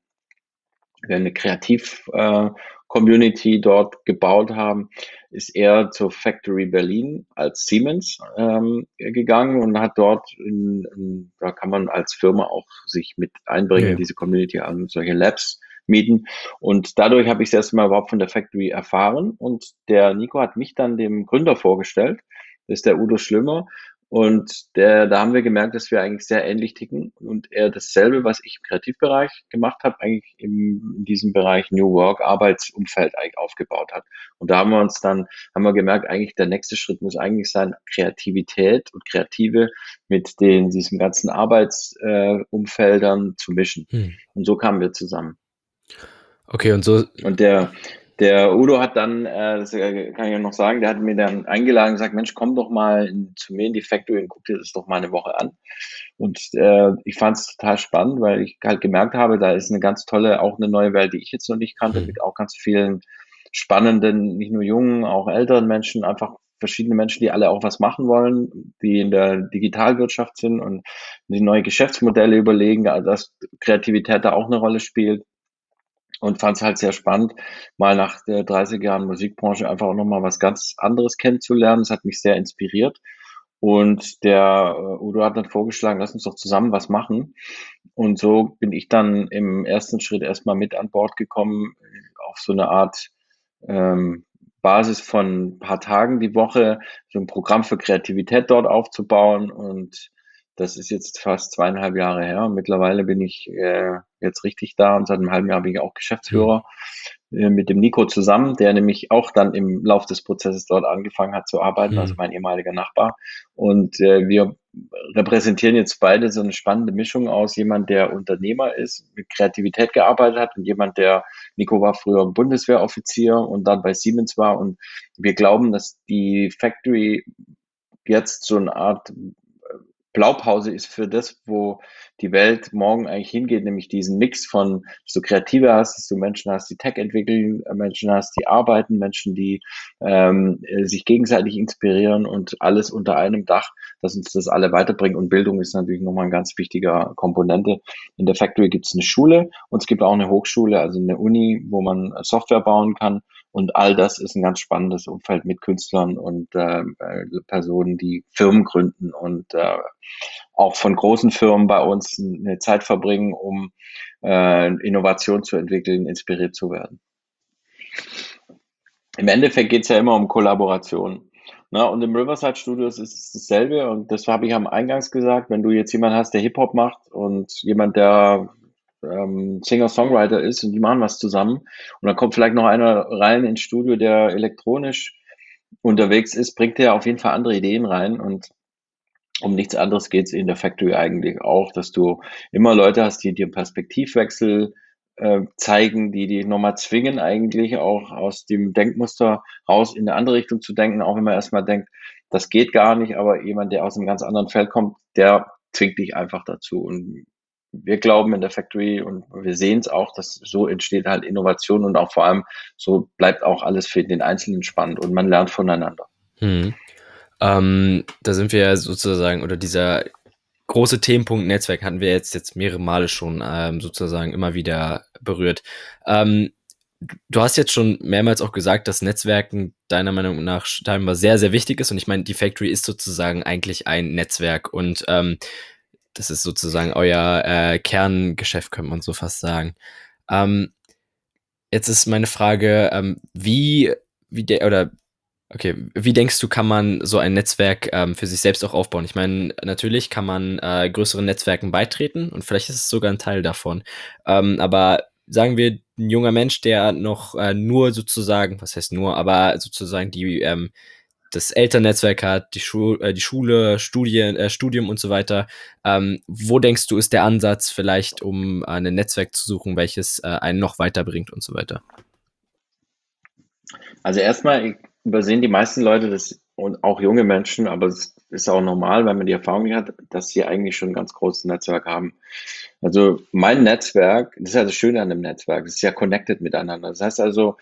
Speaker 2: eine Kreativ-Community äh, dort gebaut haben, ist er zur Factory Berlin als Siemens ähm, gegangen und hat dort, in, in, da kann man als Firma auch sich mit einbringen, ja. diese Community an solche Labs mieten. Und dadurch habe ich das erste Mal überhaupt von der Factory erfahren. Und der Nico hat mich dann dem Gründer vorgestellt. Das ist der Udo Schlimmer. Und der, da haben wir gemerkt, dass wir eigentlich sehr ähnlich ticken und er dasselbe, was ich im Kreativbereich gemacht habe, eigentlich im, in diesem Bereich New Work, Arbeitsumfeld eigentlich aufgebaut hat. Und da haben wir uns dann, haben wir gemerkt, eigentlich der nächste Schritt muss eigentlich sein, Kreativität und Kreative mit den, diesem ganzen Arbeitsumfeldern äh, zu mischen. Hm. Und so kamen wir zusammen.
Speaker 1: Okay, und so.
Speaker 2: Und der, der Udo hat dann, äh, das äh, kann ich ja noch sagen, der hat mir dann eingeladen und gesagt, Mensch, komm doch mal in, zu mir in die Factory und guck dir das doch mal eine Woche an. Und äh, ich fand es total spannend, weil ich halt gemerkt habe, da ist eine ganz tolle, auch eine neue Welt, die ich jetzt noch nicht kannte, mhm. mit auch ganz vielen spannenden, nicht nur jungen, auch älteren Menschen, einfach verschiedene Menschen, die alle auch was machen wollen, die in der Digitalwirtschaft sind und die neue Geschäftsmodelle überlegen, also dass Kreativität da auch eine Rolle spielt und fand es halt sehr spannend, mal nach der 30 Jahren Musikbranche einfach auch nochmal was ganz anderes kennenzulernen. Das hat mich sehr inspiriert. Und der uh, Udo hat dann vorgeschlagen, lass uns doch zusammen was machen. Und so bin ich dann im ersten Schritt erstmal mit an Bord gekommen, auf so eine Art ähm, Basis von ein paar Tagen die Woche, so ein Programm für Kreativität dort aufzubauen und das ist jetzt fast zweieinhalb Jahre her. Mittlerweile bin ich äh, jetzt richtig da und seit einem halben Jahr bin ich auch Geschäftsführer äh, mit dem Nico zusammen, der nämlich auch dann im Lauf des Prozesses dort angefangen hat zu arbeiten, mhm. also mein ehemaliger Nachbar. Und äh, wir repräsentieren jetzt beide so eine spannende Mischung aus jemand, der Unternehmer ist, mit Kreativität gearbeitet hat und jemand, der, Nico war früher Bundeswehroffizier und dann bei Siemens war. Und wir glauben, dass die Factory jetzt so eine Art Blaupause ist für das, wo die Welt morgen eigentlich hingeht, nämlich diesen Mix von, dass du Kreative hast, dass du Menschen hast, die Tech entwickeln, äh, Menschen hast, die arbeiten, Menschen, die ähm, äh, sich gegenseitig inspirieren und alles unter einem Dach, dass uns das alle weiterbringt. Und Bildung ist natürlich nochmal ein ganz wichtiger Komponente. In der Factory gibt es eine Schule und es gibt auch eine Hochschule, also eine Uni, wo man Software bauen kann. Und all das ist ein ganz spannendes Umfeld mit Künstlern und äh, äh Personen, die Firmen gründen und äh, auch von großen Firmen bei uns eine Zeit verbringen, um äh, Innovation zu entwickeln, inspiriert zu werden. Im Endeffekt geht es ja immer um Kollaboration. Na, und im Riverside Studios ist es dasselbe und das habe ich am Eingangs gesagt, wenn du jetzt jemanden hast, der Hip-Hop macht und jemand, der ähm, Singer-Songwriter ist und die machen was zusammen. Und dann kommt vielleicht noch einer rein ins Studio, der elektronisch unterwegs ist, bringt der auf jeden Fall andere Ideen rein. Und um nichts anderes geht es in der Factory eigentlich auch, dass du immer Leute hast, die dir einen Perspektivwechsel äh, zeigen, die die nochmal zwingen, eigentlich auch aus dem Denkmuster raus in eine andere Richtung zu denken, auch wenn man erstmal denkt, das geht gar nicht, aber jemand, der aus einem ganz anderen Feld kommt, der zwingt dich einfach dazu. Und wir glauben in der Factory und wir sehen es auch, dass so entsteht halt Innovation und auch vor allem so bleibt auch alles für den Einzelnen spannend und man lernt voneinander. Hm.
Speaker 1: Ähm, da sind wir sozusagen, oder dieser große Themenpunkt Netzwerk hatten wir jetzt, jetzt mehrere Male schon ähm, sozusagen immer wieder berührt. Ähm, du hast jetzt schon mehrmals auch gesagt, dass Netzwerken deiner Meinung nach scheinbar sehr, sehr wichtig ist. Und ich meine, die Factory ist sozusagen eigentlich ein Netzwerk und ähm, das ist sozusagen euer äh, Kerngeschäft, könnte man so fast sagen. Ähm, jetzt ist meine Frage, ähm, wie, wie der, oder Okay, wie denkst du, kann man so ein Netzwerk ähm, für sich selbst auch aufbauen? Ich meine, natürlich kann man äh, größeren Netzwerken beitreten und vielleicht ist es sogar ein Teil davon. Ähm, aber sagen wir, ein junger Mensch, der noch äh, nur sozusagen, was heißt nur, aber sozusagen die ähm, das Elternnetzwerk hat, die, Schu äh, die Schule, Studien, äh, Studium und so weiter. Ähm, wo denkst du, ist der Ansatz vielleicht, um ein Netzwerk zu suchen, welches äh, einen noch weiterbringt und so weiter?
Speaker 2: Also erstmal übersehen die meisten Leute das und auch junge Menschen, aber es ist auch normal, wenn man die Erfahrung hat, dass sie eigentlich schon ein ganz großes Netzwerk haben. Also mein Netzwerk, das ist ja das Schöne an dem Netzwerk, es ist ja connected miteinander. Das heißt also,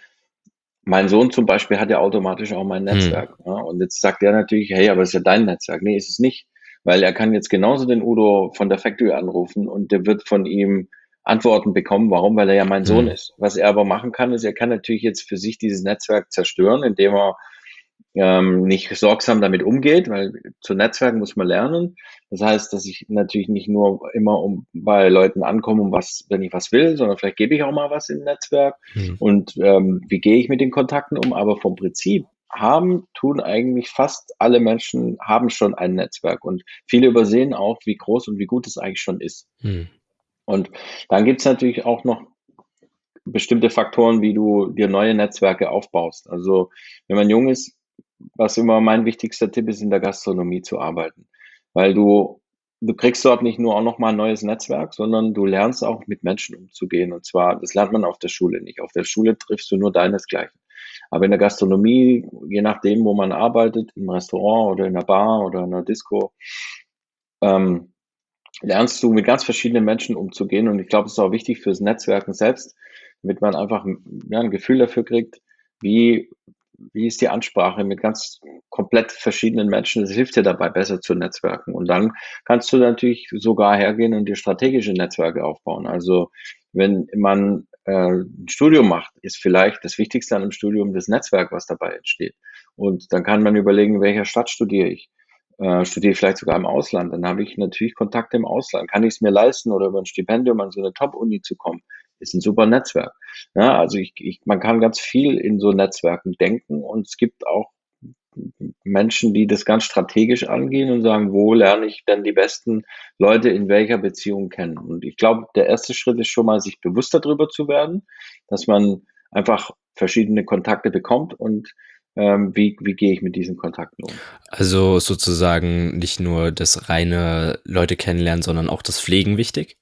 Speaker 2: mein Sohn zum Beispiel hat ja automatisch auch mein hm. Netzwerk. Hm. Ja, und jetzt sagt er natürlich, hey, aber es ist ja dein Netzwerk. Nee, ist es nicht. Weil er kann jetzt genauso den Udo von der Factory anrufen und der wird von ihm Antworten bekommen. Warum? Weil er ja mein mhm. Sohn ist. Was er aber machen kann, ist, er kann natürlich jetzt für sich dieses Netzwerk zerstören, indem er ähm, nicht sorgsam damit umgeht, weil zu Netzwerken muss man lernen. Das heißt, dass ich natürlich nicht nur immer um bei Leuten ankomme, um was, wenn ich was will, sondern vielleicht gebe ich auch mal was im Netzwerk. Mhm. Und ähm, wie gehe ich mit den Kontakten um? Aber vom Prinzip haben, tun eigentlich fast alle Menschen, haben schon ein Netzwerk. Und viele übersehen auch, wie groß und wie gut es eigentlich schon ist. Mhm. Und dann gibt es natürlich auch noch bestimmte Faktoren, wie du dir neue Netzwerke aufbaust. Also wenn man jung ist, was immer mein wichtigster Tipp ist, in der Gastronomie zu arbeiten. Weil du, du kriegst dort nicht nur auch nochmal ein neues Netzwerk, sondern du lernst auch mit Menschen umzugehen. Und zwar, das lernt man auf der Schule nicht. Auf der Schule triffst du nur deinesgleichen. Aber in der Gastronomie, je nachdem, wo man arbeitet, im Restaurant oder in der Bar oder in der Disco, ähm, lernst du mit ganz verschiedenen Menschen umzugehen. Und ich glaube, es ist auch wichtig fürs Netzwerken selbst, damit man einfach ja, ein Gefühl dafür kriegt, wie, wie ist die Ansprache mit ganz komplett verschiedenen Menschen. Das hilft dir dabei, besser zu netzwerken. Und dann kannst du natürlich sogar hergehen und dir strategische Netzwerke aufbauen. Also wenn man äh, ein Studium macht, ist vielleicht das Wichtigste an einem Studium das Netzwerk, was dabei entsteht. Und dann kann man überlegen, in welcher Stadt studiere ich äh, studiere vielleicht sogar im Ausland, dann habe ich natürlich Kontakte im Ausland. Kann ich es mir leisten oder über ein Stipendium an so eine Top-Uni zu kommen? Ist ein super Netzwerk. Ja, also ich, ich, man kann ganz viel in so Netzwerken denken und es gibt auch Menschen, die das ganz strategisch angehen und sagen, wo lerne ich denn die besten Leute in welcher Beziehung kennen? Und ich glaube, der erste Schritt ist schon mal, sich bewusster darüber zu werden, dass man einfach verschiedene Kontakte bekommt und ähm, wie, wie gehe ich mit diesen Kontakten um.
Speaker 1: Also sozusagen nicht nur das reine Leute kennenlernen, sondern auch das Pflegen wichtig?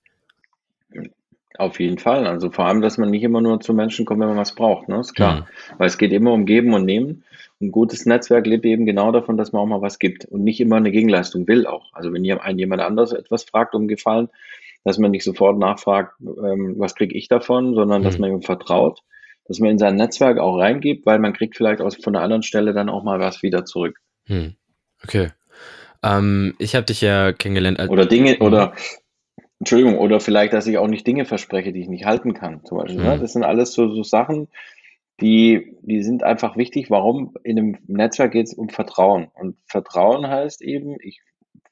Speaker 2: Auf jeden Fall. Also vor allem, dass man nicht immer nur zu Menschen kommt, wenn man was braucht, ne? Ist klar. Mhm. Weil es geht immer um Geben und Nehmen. Ein gutes Netzwerk lebt eben genau davon, dass man auch mal was gibt und nicht immer eine Gegenleistung will auch. Also wenn ein jemand anders etwas fragt um Gefallen, dass man nicht sofort nachfragt, ähm, was kriege ich davon, sondern mhm. dass man ihm vertraut dass man in sein Netzwerk auch reingibt, weil man kriegt vielleicht aus, von einer anderen Stelle dann auch mal was wieder zurück. Hm.
Speaker 1: Okay. Ähm, ich habe dich ja kennengelernt.
Speaker 2: Als oder Dinge, mhm. oder Entschuldigung, oder vielleicht, dass ich auch nicht Dinge verspreche, die ich nicht halten kann, zum Beispiel. Ne? Mhm. Das sind alles so, so Sachen, die, die sind einfach wichtig. Warum? In einem Netzwerk geht es um Vertrauen. Und Vertrauen heißt eben, ich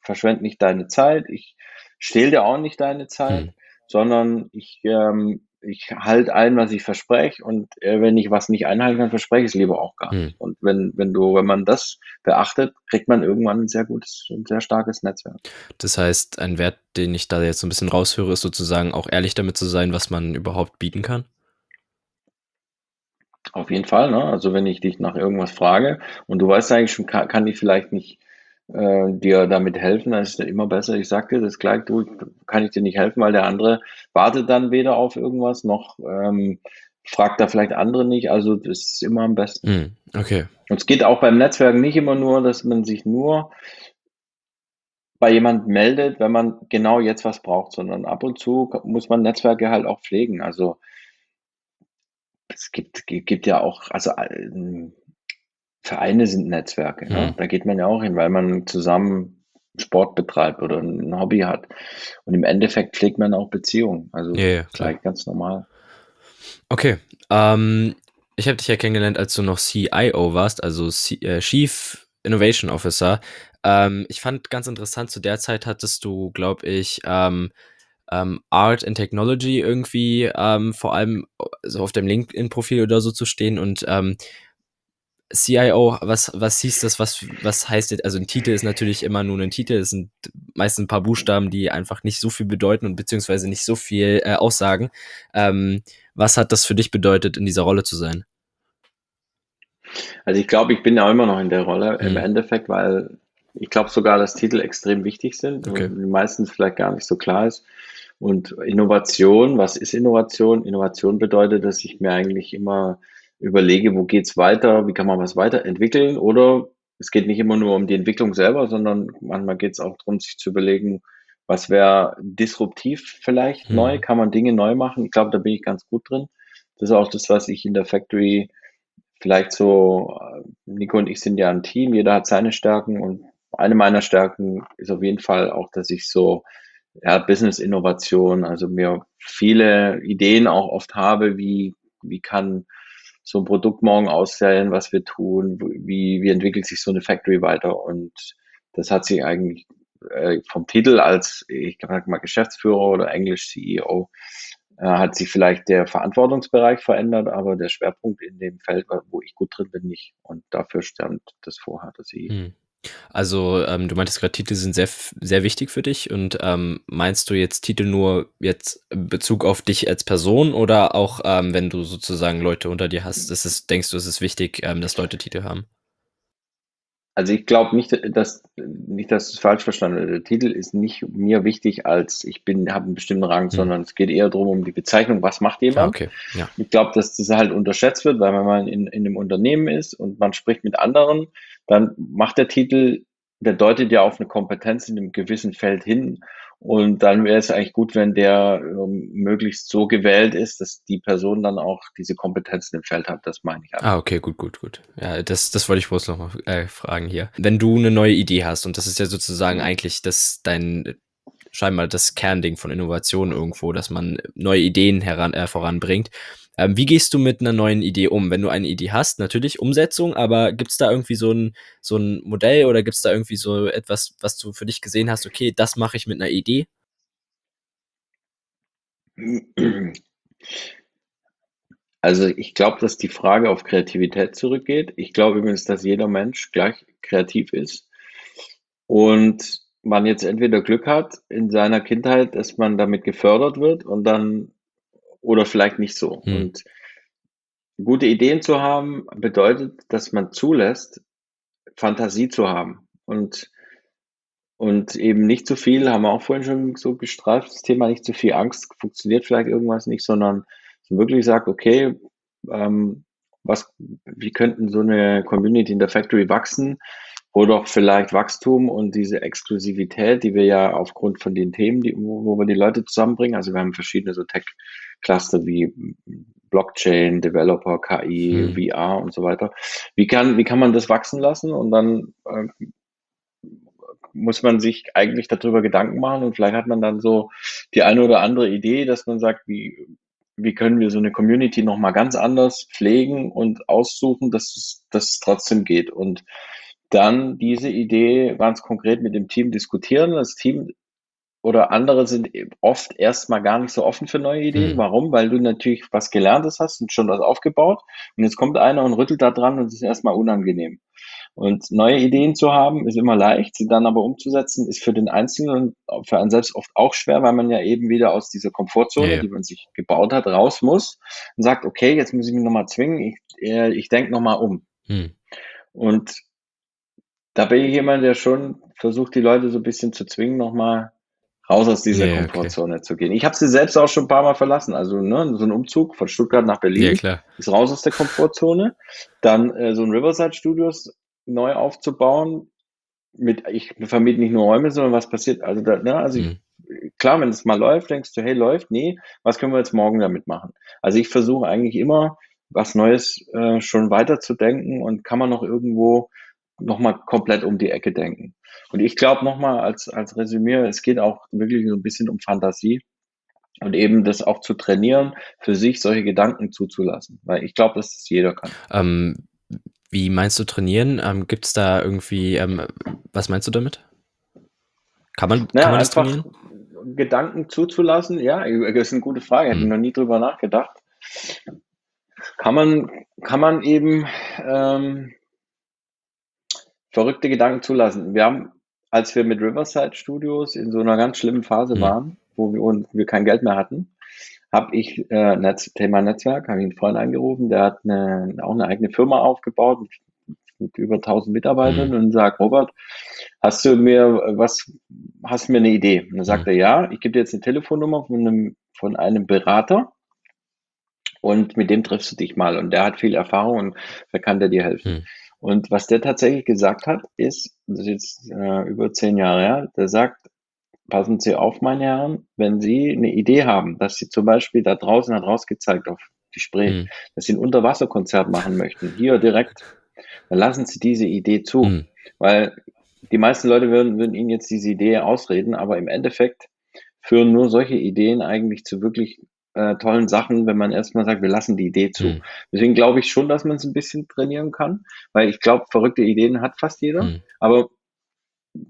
Speaker 2: verschwende nicht deine Zeit, ich stehle dir auch nicht deine Zeit, mhm. sondern ich ähm, ich halte ein, was ich verspreche und äh, wenn ich was nicht einhalten kann, verspreche ich es lieber auch gar nicht. Hm. Und wenn, wenn du, wenn man das beachtet, kriegt man irgendwann ein sehr gutes, ein sehr starkes Netzwerk.
Speaker 1: Das heißt, ein Wert, den ich da jetzt so ein bisschen raushöre, ist sozusagen auch ehrlich damit zu sein, was man überhaupt bieten kann.
Speaker 2: Auf jeden Fall, ne? Also wenn ich dich nach irgendwas frage und du weißt eigentlich schon, kann, kann ich vielleicht nicht äh, dir damit helfen, dann ist es immer besser. Ich sag dir das gleich, du, kann ich dir nicht helfen, weil der andere wartet dann weder auf irgendwas, noch ähm, fragt da vielleicht andere nicht. Also das ist immer am besten.
Speaker 1: Hm, okay.
Speaker 2: Und es geht auch beim Netzwerken nicht immer nur, dass man sich nur bei jemand meldet, wenn man genau jetzt was braucht, sondern ab und zu muss man Netzwerke halt auch pflegen. Also es gibt, gibt ja auch, also äh, Vereine sind Netzwerke. Ne?
Speaker 1: Hm.
Speaker 2: Da geht man ja auch hin, weil man zusammen Sport betreibt oder ein Hobby hat. Und im Endeffekt pflegt man auch Beziehungen. Also
Speaker 1: Ja, ja, klar.
Speaker 2: ganz normal.
Speaker 1: Okay. Ähm, ich habe dich ja kennengelernt, als du noch CIO warst, also C äh, Chief Innovation Officer. Ähm, ich fand ganz interessant, zu der Zeit hattest du, glaube ich, ähm, ähm, Art and Technology irgendwie ähm, vor allem so auf dem LinkedIn-Profil oder so zu stehen und ähm, CIO, was, was hieß das, was, was heißt jetzt, also ein Titel ist natürlich immer nur ein Titel, es sind meistens ein paar Buchstaben, die einfach nicht so viel bedeuten und beziehungsweise nicht so viel äh, aussagen. Ähm, was hat das für dich bedeutet, in dieser Rolle zu sein?
Speaker 2: Also ich glaube, ich bin ja immer noch in der Rolle im
Speaker 1: Hm.
Speaker 2: Endeffekt, weil ich glaube sogar, dass Titel extrem wichtig sind
Speaker 1: Okay.
Speaker 2: und meistens vielleicht gar nicht so klar ist. Und Innovation, was ist Innovation? Innovation bedeutet, dass ich mir eigentlich immer überlege, wo geht's weiter, wie kann man was weiterentwickeln oder es geht nicht immer nur um die Entwicklung selber, sondern manchmal geht es auch darum, sich zu überlegen, was wäre disruptiv vielleicht neu,
Speaker 1: Hm.
Speaker 2: kann man Dinge neu machen? Ich glaube, da bin ich ganz gut drin. Das ist auch das, was ich in der Factory vielleicht so, äh, Nico und ich sind ja ein Team, jeder hat seine Stärken und eine meiner Stärken ist auf jeden Fall auch, dass ich so ja, Business-Innovation, also mir viele Ideen auch oft habe, wie, wie kann so ein Produkt morgen aussehen, was wir tun, wie, wie entwickelt sich so eine Factory weiter und das hat sich eigentlich äh, vom Titel als, ich sag mal, Geschäftsführer oder Englisch CEO, äh, hat sich vielleicht der Verantwortungsbereich verändert, aber der Schwerpunkt in dem Feld, wo ich gut drin bin, nicht. Und dafür stand das vorher, dass ich
Speaker 1: Hm. Also, ähm, du meintest gerade, Titel sind sehr, sehr wichtig für dich und ähm, meinst du jetzt Titel nur jetzt in Bezug auf dich als Person oder auch, ähm, wenn du sozusagen Leute unter dir hast, ist es, denkst du, es ist wichtig, ähm, dass Leute Titel haben?
Speaker 2: Also ich glaube nicht, dass nicht, dass du es falsch verstanden hast. Der Titel ist nicht mir wichtig als ich bin, habe einen bestimmten Rang,
Speaker 1: Hm.
Speaker 2: sondern es geht eher darum, um die Bezeichnung, was macht
Speaker 1: Ah,
Speaker 2: jemand.
Speaker 1: okay. Ja.
Speaker 2: Ich glaube, dass das halt unterschätzt wird, weil wenn man in, in einem Unternehmen ist und man spricht mit anderen, dann macht der Titel, der deutet ja auf eine Kompetenz in einem gewissen Feld hin. Und dann wäre es eigentlich gut, wenn der ähm, möglichst so gewählt ist, dass die Person dann auch diese Kompetenzen im Feld hat. Das meine ich
Speaker 1: Ah,
Speaker 2: einfach.
Speaker 1: okay, gut, gut, gut. Ja, das, das wollte ich bloß noch mal äh, fragen hier. Wenn du eine neue Idee hast, und das ist ja sozusagen eigentlich das dein scheinbar das Kernding von Innovation irgendwo, dass man neue Ideen heran, äh, voranbringt. Ähm, wie gehst du mit einer neuen Idee um? Wenn du eine Idee hast, natürlich Umsetzung, aber gibt es da irgendwie so ein, so ein Modell oder gibt es da irgendwie so etwas, was du für dich gesehen hast, okay, das mache ich mit einer Idee?
Speaker 2: Also ich glaube, dass die Frage auf Kreativität zurückgeht. Ich glaube übrigens, dass jeder Mensch gleich kreativ ist und man jetzt entweder Glück hat in seiner Kindheit, dass man damit gefördert wird und dann oder vielleicht nicht so.
Speaker 1: Hm.
Speaker 2: Und gute Ideen zu haben bedeutet, dass man zulässt, Fantasie zu haben und und eben nicht zu viel, haben wir auch vorhin schon so gestreift, das Thema nicht zu viel Angst, funktioniert vielleicht irgendwas nicht, sondern so wirklich sagt, okay, ähm, was, wie könnten so eine Community in der Factory wachsen, wo doch vielleicht Wachstum und diese Exklusivität, die wir ja aufgrund von den Themen, die, wo, wo wir die Leute zusammenbringen, also wir haben verschiedene so Tech-Cluster wie Blockchain, Developer, KI,
Speaker 1: Hm.
Speaker 2: VR und so weiter. Wie kann, wie kann man das wachsen lassen und dann äh, muss man sich eigentlich darüber Gedanken machen und vielleicht hat man dann so die eine oder andere Idee, dass man sagt, wie, wie können wir so eine Community nochmal ganz anders pflegen und aussuchen, dass es, dass es trotzdem geht. Und dann diese Idee ganz konkret mit dem Team diskutieren. Das Team oder andere sind oft erstmal gar nicht so offen für neue Ideen.
Speaker 1: Hm.
Speaker 2: Warum? Weil du natürlich was Gelerntes hast und schon was aufgebaut und jetzt kommt einer und rüttelt da dran und es ist erstmal unangenehm. Und neue Ideen zu haben, ist immer leicht, sie dann aber umzusetzen, ist für den Einzelnen und für einen selbst oft auch schwer, weil man ja eben wieder aus dieser Komfortzone,
Speaker 1: Ja,
Speaker 2: die man sich gebaut hat, raus muss und sagt, okay, jetzt muss ich mich nochmal zwingen, ich, äh, ich denke nochmal um.
Speaker 1: Hm.
Speaker 2: Und da bin ich jemand, der schon versucht, die Leute so ein bisschen zu zwingen, nochmal raus aus dieser
Speaker 1: okay.
Speaker 2: Komfortzone zu gehen. Ich habe sie selbst auch schon ein paar Mal verlassen. Also ne, so ein Umzug von Stuttgart nach Berlin
Speaker 1: klar.
Speaker 2: ist raus aus der Komfortzone. Dann äh, so ein Riverside Studios neu aufzubauen. Mit, ich vermiete nicht nur Räume, sondern was passiert. Also, da, ne, also
Speaker 1: Mhm.
Speaker 2: ich, klar, wenn es mal läuft, denkst du, hey, läuft, nee, was können wir jetzt morgen damit machen? Also ich versuche eigentlich immer, was Neues äh, schon weiterzudenken und kann man noch irgendwo nochmal komplett um die Ecke denken. Und ich glaube nochmal als, als Resümee, es geht auch wirklich so ein bisschen um Fantasie und eben das auch zu trainieren, für sich solche Gedanken zuzulassen. Weil ich glaube, dass das jeder kann.
Speaker 1: Ähm, wie meinst du trainieren? Ähm, Gibt es da irgendwie, ähm, was meinst du damit? Kann man,
Speaker 2: Naja,
Speaker 1: kann man das
Speaker 2: einfach
Speaker 1: trainieren?
Speaker 2: Gedanken zuzulassen, ja, das ist eine gute Frage, hätte ich
Speaker 1: Hm.
Speaker 2: noch nie drüber nachgedacht. Kann man, kann man eben ähm, verrückte Gedanken zulassen. Wir haben, als wir mit Riverside Studios in so einer ganz schlimmen Phase
Speaker 1: Hm.
Speaker 2: waren, wo wir, und wir kein Geld mehr hatten, habe ich äh, Netz, Thema Netzwerk, habe ich einen Freund angerufen, der hat eine, auch eine eigene Firma aufgebaut mit, mit über 1000 Mitarbeitern
Speaker 1: Hm.
Speaker 2: und sagt, Robert, hast du mir was, hast du mir eine Idee? Und dann sagt
Speaker 1: Hm.
Speaker 2: er, ja, ich gebe dir jetzt eine Telefonnummer von einem, von einem Berater und mit dem triffst du dich mal und der hat viel Erfahrung und da kann der dir helfen.
Speaker 1: Hm.
Speaker 2: Und was der tatsächlich gesagt hat, ist, das ist jetzt äh, über zehn Jahre her, der sagt, passen Sie auf, meine Herren, wenn Sie eine Idee haben, dass Sie zum Beispiel da draußen hat rausgezeigt auf die Spree,
Speaker 1: Hm.
Speaker 2: dass Sie ein Unterwasserkonzert machen möchten, hier direkt, dann lassen Sie diese Idee zu.
Speaker 1: Hm.
Speaker 2: Weil die meisten Leute würden, würden Ihnen jetzt diese Idee ausreden, aber im Endeffekt führen nur solche Ideen eigentlich zu wirklich äh, tollen Sachen, wenn man erstmal sagt, wir lassen die Idee zu.
Speaker 1: Hm.
Speaker 2: Deswegen glaube ich schon, dass man es ein bisschen trainieren kann, weil ich glaube, verrückte Ideen hat fast jeder,
Speaker 1: Hm.
Speaker 2: aber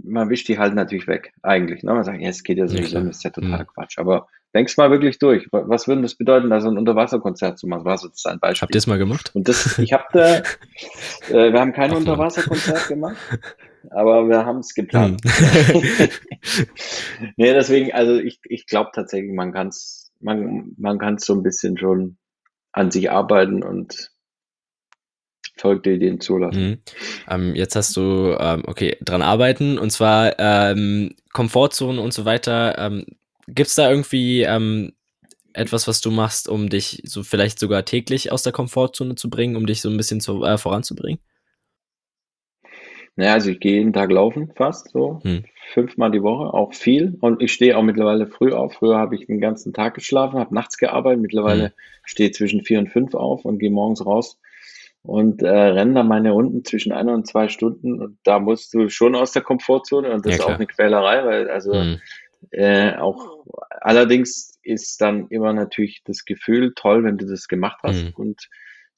Speaker 2: man wischt die halt natürlich weg, eigentlich. Ne? Man sagt, ja, es geht ja sowieso, das ist ja total
Speaker 1: Hm.
Speaker 2: Quatsch. Aber denk's mal wirklich durch. Wa- Was würde das bedeuten, da so ein Unterwasserkonzert zu machen? Was ist ein
Speaker 1: Habt ihr
Speaker 2: Beispiel?
Speaker 1: es mal gemacht?
Speaker 2: Und das, ich habe da, äh, wir haben kein
Speaker 1: Ach.
Speaker 2: Unterwasserkonzert gemacht, aber wir haben es geplant. nee, deswegen, also ich, ich glaube tatsächlich, man kann es man, man kann's so ein bisschen schon an sich arbeiten und verrückte Ideen zulassen.
Speaker 1: Mhm. Ähm, jetzt hast du, ähm, okay, dran arbeiten und zwar ähm, Komfortzone und so weiter. Ähm, Gibt es da irgendwie ähm, etwas, was du machst, um dich so vielleicht sogar täglich aus der Komfortzone zu bringen, um dich so ein bisschen zu, äh, voranzubringen?
Speaker 2: Naja, also ich gehe jeden Tag laufen, fast so.
Speaker 1: Hm.
Speaker 2: Fünfmal die Woche, auch viel. Und ich stehe auch mittlerweile früh auf. Früher habe ich den ganzen Tag geschlafen, habe nachts gearbeitet. Mittlerweile
Speaker 1: Hm.
Speaker 2: stehe ich zwischen vier und fünf auf und gehe morgens raus und äh, renne dann meine Runden zwischen einer und zwei Stunden. Und da musst du schon aus der Komfortzone und das
Speaker 1: Ja,
Speaker 2: ist auch eine Quälerei, weil also
Speaker 1: Hm.
Speaker 2: äh, auch allerdings ist dann immer natürlich das Gefühl toll, wenn du das gemacht hast
Speaker 1: Hm.
Speaker 2: und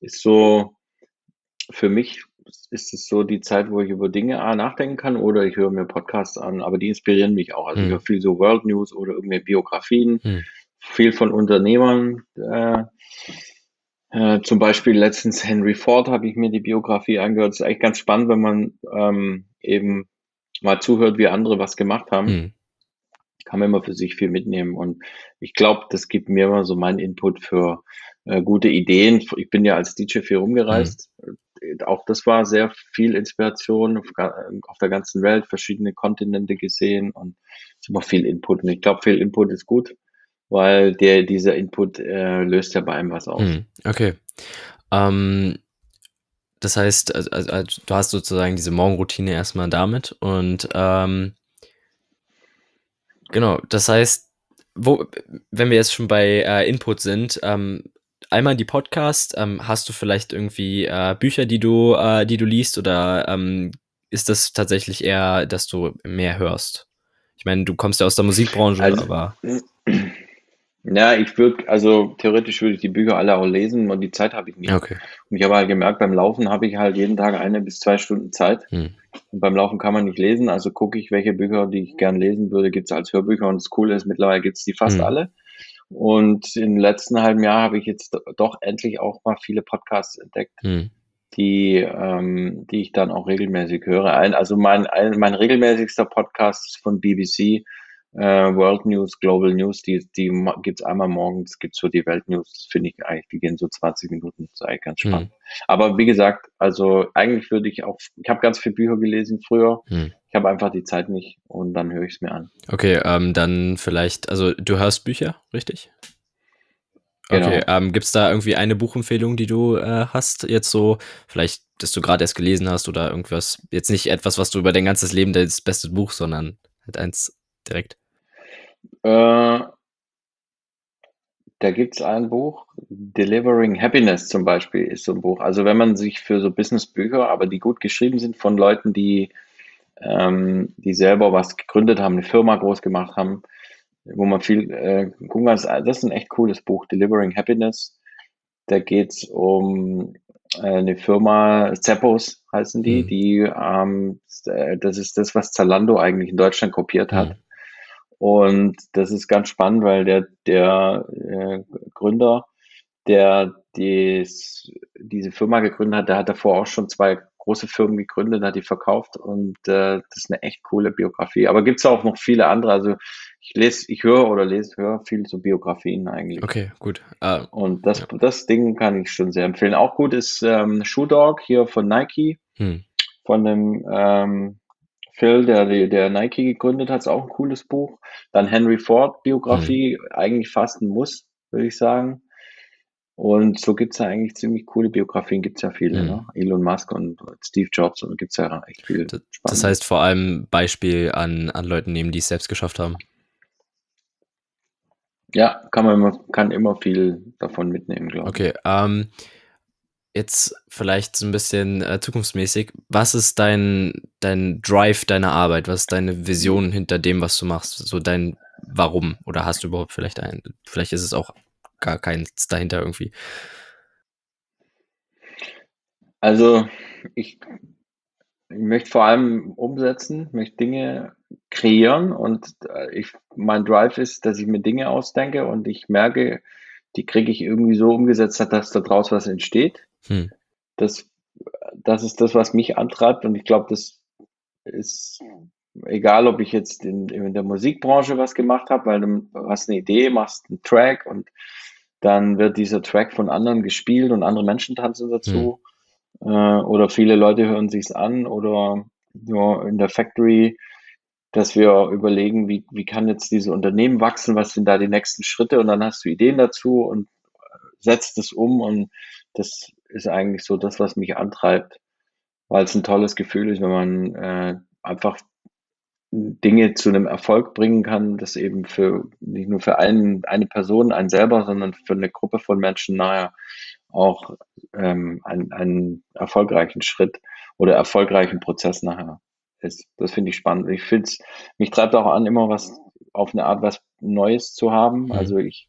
Speaker 2: ist so für mich ist es so die Zeit, wo ich über Dinge A, nachdenken kann oder ich höre mir Podcasts an, aber die inspirieren mich auch. Also ich
Speaker 1: Hm.
Speaker 2: höre viel so World News oder irgendwelche Biografien,
Speaker 1: Hm.
Speaker 2: viel von Unternehmern. Äh, äh, zum Beispiel letztens Henry Ford habe ich mir die Biografie angehört. Das ist eigentlich ganz spannend, wenn man ähm, eben mal zuhört, wie andere was gemacht haben
Speaker 1: Hm.
Speaker 2: kann man immer für sich viel mitnehmen. Und ich glaube, das gibt mir immer so meinen Input für äh, gute Ideen. Ich bin ja als DJ viel rumgereist. Äh, Auch das war sehr viel Inspiration auf, auf der ganzen Welt, verschiedene Kontinente gesehen und es ist immer viel Input. Und ich glaube, viel Input ist gut, weil der, dieser Input äh, löst ja bei einem was aus.
Speaker 1: Hm. Okay. Ähm, das heißt, also, also, also, du hast sozusagen diese Morgenroutine erstmal damit und ähm, genau, das heißt, wo, wenn wir jetzt schon bei äh, Input sind, ähm, einmal die Podcast, ähm, hast du vielleicht irgendwie äh, Bücher, die du, äh, die du liest oder ähm, ist das tatsächlich eher, dass du mehr hörst? Ich meine, du kommst ja aus der Musikbranche,
Speaker 2: Also,
Speaker 1: aber
Speaker 2: ja, ich würde, also theoretisch würde ich die Bücher alle auch lesen und die Zeit habe ich nicht.
Speaker 1: okay.
Speaker 2: Und ich habe halt gemerkt, beim Laufen habe ich halt jeden Tag eine bis zwei Stunden Zeit.
Speaker 1: Hm.
Speaker 2: Und beim Laufen kann man nicht lesen, also gucke ich, welche Bücher, die ich gern lesen würde, gibt es als Hörbücher. Und das Coole ist, mittlerweile gibt es die fast
Speaker 1: Hm.
Speaker 2: alle. Und im letzten halben Jahr habe ich jetzt do- doch endlich auch mal viele Podcasts entdeckt,
Speaker 1: Hm.
Speaker 2: die, ähm, die ich dann auch regelmäßig höre. Ein, also mein, ein, mein regelmäßigster Podcast ist von BBC äh, World News, Global News, die, die gibt's einmal morgens, gibt's so die Welt News, das finde ich eigentlich, die gehen so 20 Minuten, das ist eigentlich ganz spannend. Hm. Aber wie gesagt, also eigentlich würde ich auch, ich habe ganz viele Bücher gelesen früher, hm. Ich habe einfach die Zeit nicht und dann höre ich es mir an.
Speaker 1: Okay, ähm, dann vielleicht, also du hörst Bücher, richtig? Genau. Okay, ähm, gibt es da irgendwie eine Buchempfehlung, die du äh, hast, jetzt so, vielleicht, dass du gerade erst gelesen hast oder irgendwas, jetzt nicht etwas, was du über dein ganzes Leben, das beste Buch, sondern halt eins direkt?
Speaker 2: Äh, da gibt es ein Buch, Delivering Happiness zum Beispiel ist so ein Buch. Also wenn man sich für so Businessbücher, aber die gut geschrieben sind von Leuten, die, ähm, die selber was gegründet haben, eine Firma groß gemacht haben, wo man viel äh, gucken kann. Das ist ein echt cooles Buch, Delivering Happiness. Da geht es um äh, eine Firma, Zeppos heißen die, mhm. die ähm, das ist das, was Zalando eigentlich in Deutschland kopiert hat. Mhm. Und das ist ganz spannend, weil der, der äh, Gründer, der dies, diese Firma gegründet hat, der hat davor auch schon zwei große Firmen gegründet, hat die verkauft und äh, das ist eine echt coole Biografie. Aber gibt's auch noch viele andere. Also ich lese, ich höre oder lese, höre viel zu Biografien eigentlich.
Speaker 1: Okay, gut.
Speaker 2: Uh, und das, ja. das Ding kann ich schon sehr empfehlen. Auch gut ist ähm, Shoe Dog hier von Nike, hm. von dem ähm, Phil, der, der Nike gegründet hat, ist auch ein cooles Buch. Dann Henry Ford Biografie, mhm. eigentlich fast ein Muss, würde ich sagen. Und so gibt's ja eigentlich ziemlich coole Biografien, gibt's ja viele, mhm. ne? Elon Musk und Steve Jobs und gibt's ja echt viel.
Speaker 1: Das, das heißt vor allem Beispiel an, an Leuten nehmen, die es selbst geschafft haben.
Speaker 2: Ja, kann man immer, kann immer viel davon mitnehmen, glaube
Speaker 1: ich. Okay, ähm, jetzt vielleicht so ein bisschen äh, zukunftsmäßig. Was ist dein, dein Drive deiner Arbeit? Was ist deine Vision hinter dem, was du machst? So dein Warum? Oder hast du überhaupt vielleicht ein, vielleicht ist es auch gar keins dahinter irgendwie?
Speaker 2: Also, ich, ich möchte vor allem umsetzen, möchte Dinge kreieren und äh, ich, mein Drive ist, dass ich mir Dinge ausdenke und ich merke, die kriege ich irgendwie so umgesetzt, dass da draus was entsteht. Hm. Das, das ist das, was mich antreibt und ich glaube, das ist egal, ob ich jetzt in, in der Musikbranche was gemacht habe, weil du hast eine Idee, machst einen Track und dann wird dieser Track von anderen gespielt und andere Menschen tanzen dazu. Hm. Äh, oder viele Leute hören sich's an oder nur in der Factory, dass wir überlegen, wie, wie kann jetzt diese Unternehmen wachsen, was sind da die nächsten Schritte und dann hast du Ideen dazu und setzt es um und das ist eigentlich so das, was mich antreibt, weil es ein tolles Gefühl ist, wenn man äh, einfach Dinge zu einem Erfolg bringen kann, das eben für nicht nur für einen, eine Person, einen selber, sondern für eine Gruppe von Menschen nachher auch ähm, einen, einen erfolgreichen Schritt oder erfolgreichen Prozess nachher ist. Das finde ich spannend. Ich finde es, mich treibt auch an, immer was auf eine Art was Neues zu haben. Mhm. Also ich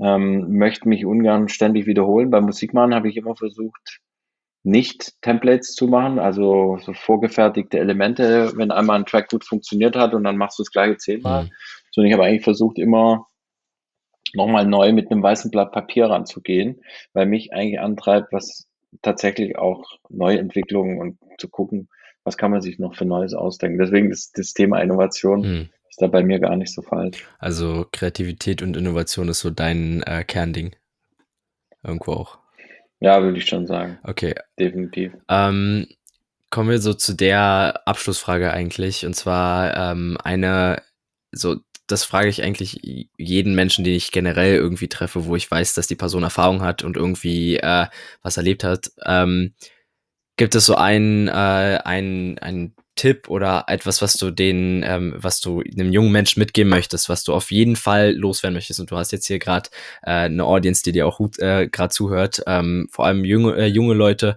Speaker 2: ähm, möchte mich ungern ständig wiederholen. Beim Musikmachen habe ich immer versucht, nicht Templates zu machen, also so vorgefertigte Elemente, wenn einmal ein Track gut funktioniert hat und dann machst du das gleiche zehnmal. Mhm. Sondern ich habe eigentlich versucht, immer nochmal neu mit einem weißen Blatt Papier ranzugehen, weil mich eigentlich antreibt, was tatsächlich auch Neuentwicklungen und zu gucken, was kann man sich noch für Neues ausdenken. Deswegen ist das Thema Innovation mhm ist da bei mir gar nicht so falsch.
Speaker 1: Also Kreativität und Innovation ist so dein äh, Kernding. Irgendwo auch.
Speaker 2: Ja, würde ich schon sagen.
Speaker 1: Okay.
Speaker 2: Definitiv.
Speaker 1: Ähm, kommen wir so zu der Abschlussfrage eigentlich. Und zwar ähm, eine, so, das frage ich eigentlich jeden Menschen, den ich generell irgendwie treffe, wo ich weiß, dass die Person Erfahrung hat und irgendwie äh, was erlebt hat. Ähm, gibt es so ein, äh, ein, ein Tipp oder etwas, was du den, ähm, was du einem jungen Menschen mitgeben möchtest, was du auf jeden Fall loswerden möchtest? Und du hast jetzt hier gerade äh, eine Audience, die dir auch äh, gerade zuhört, ähm, vor allem junge, äh, junge Leute.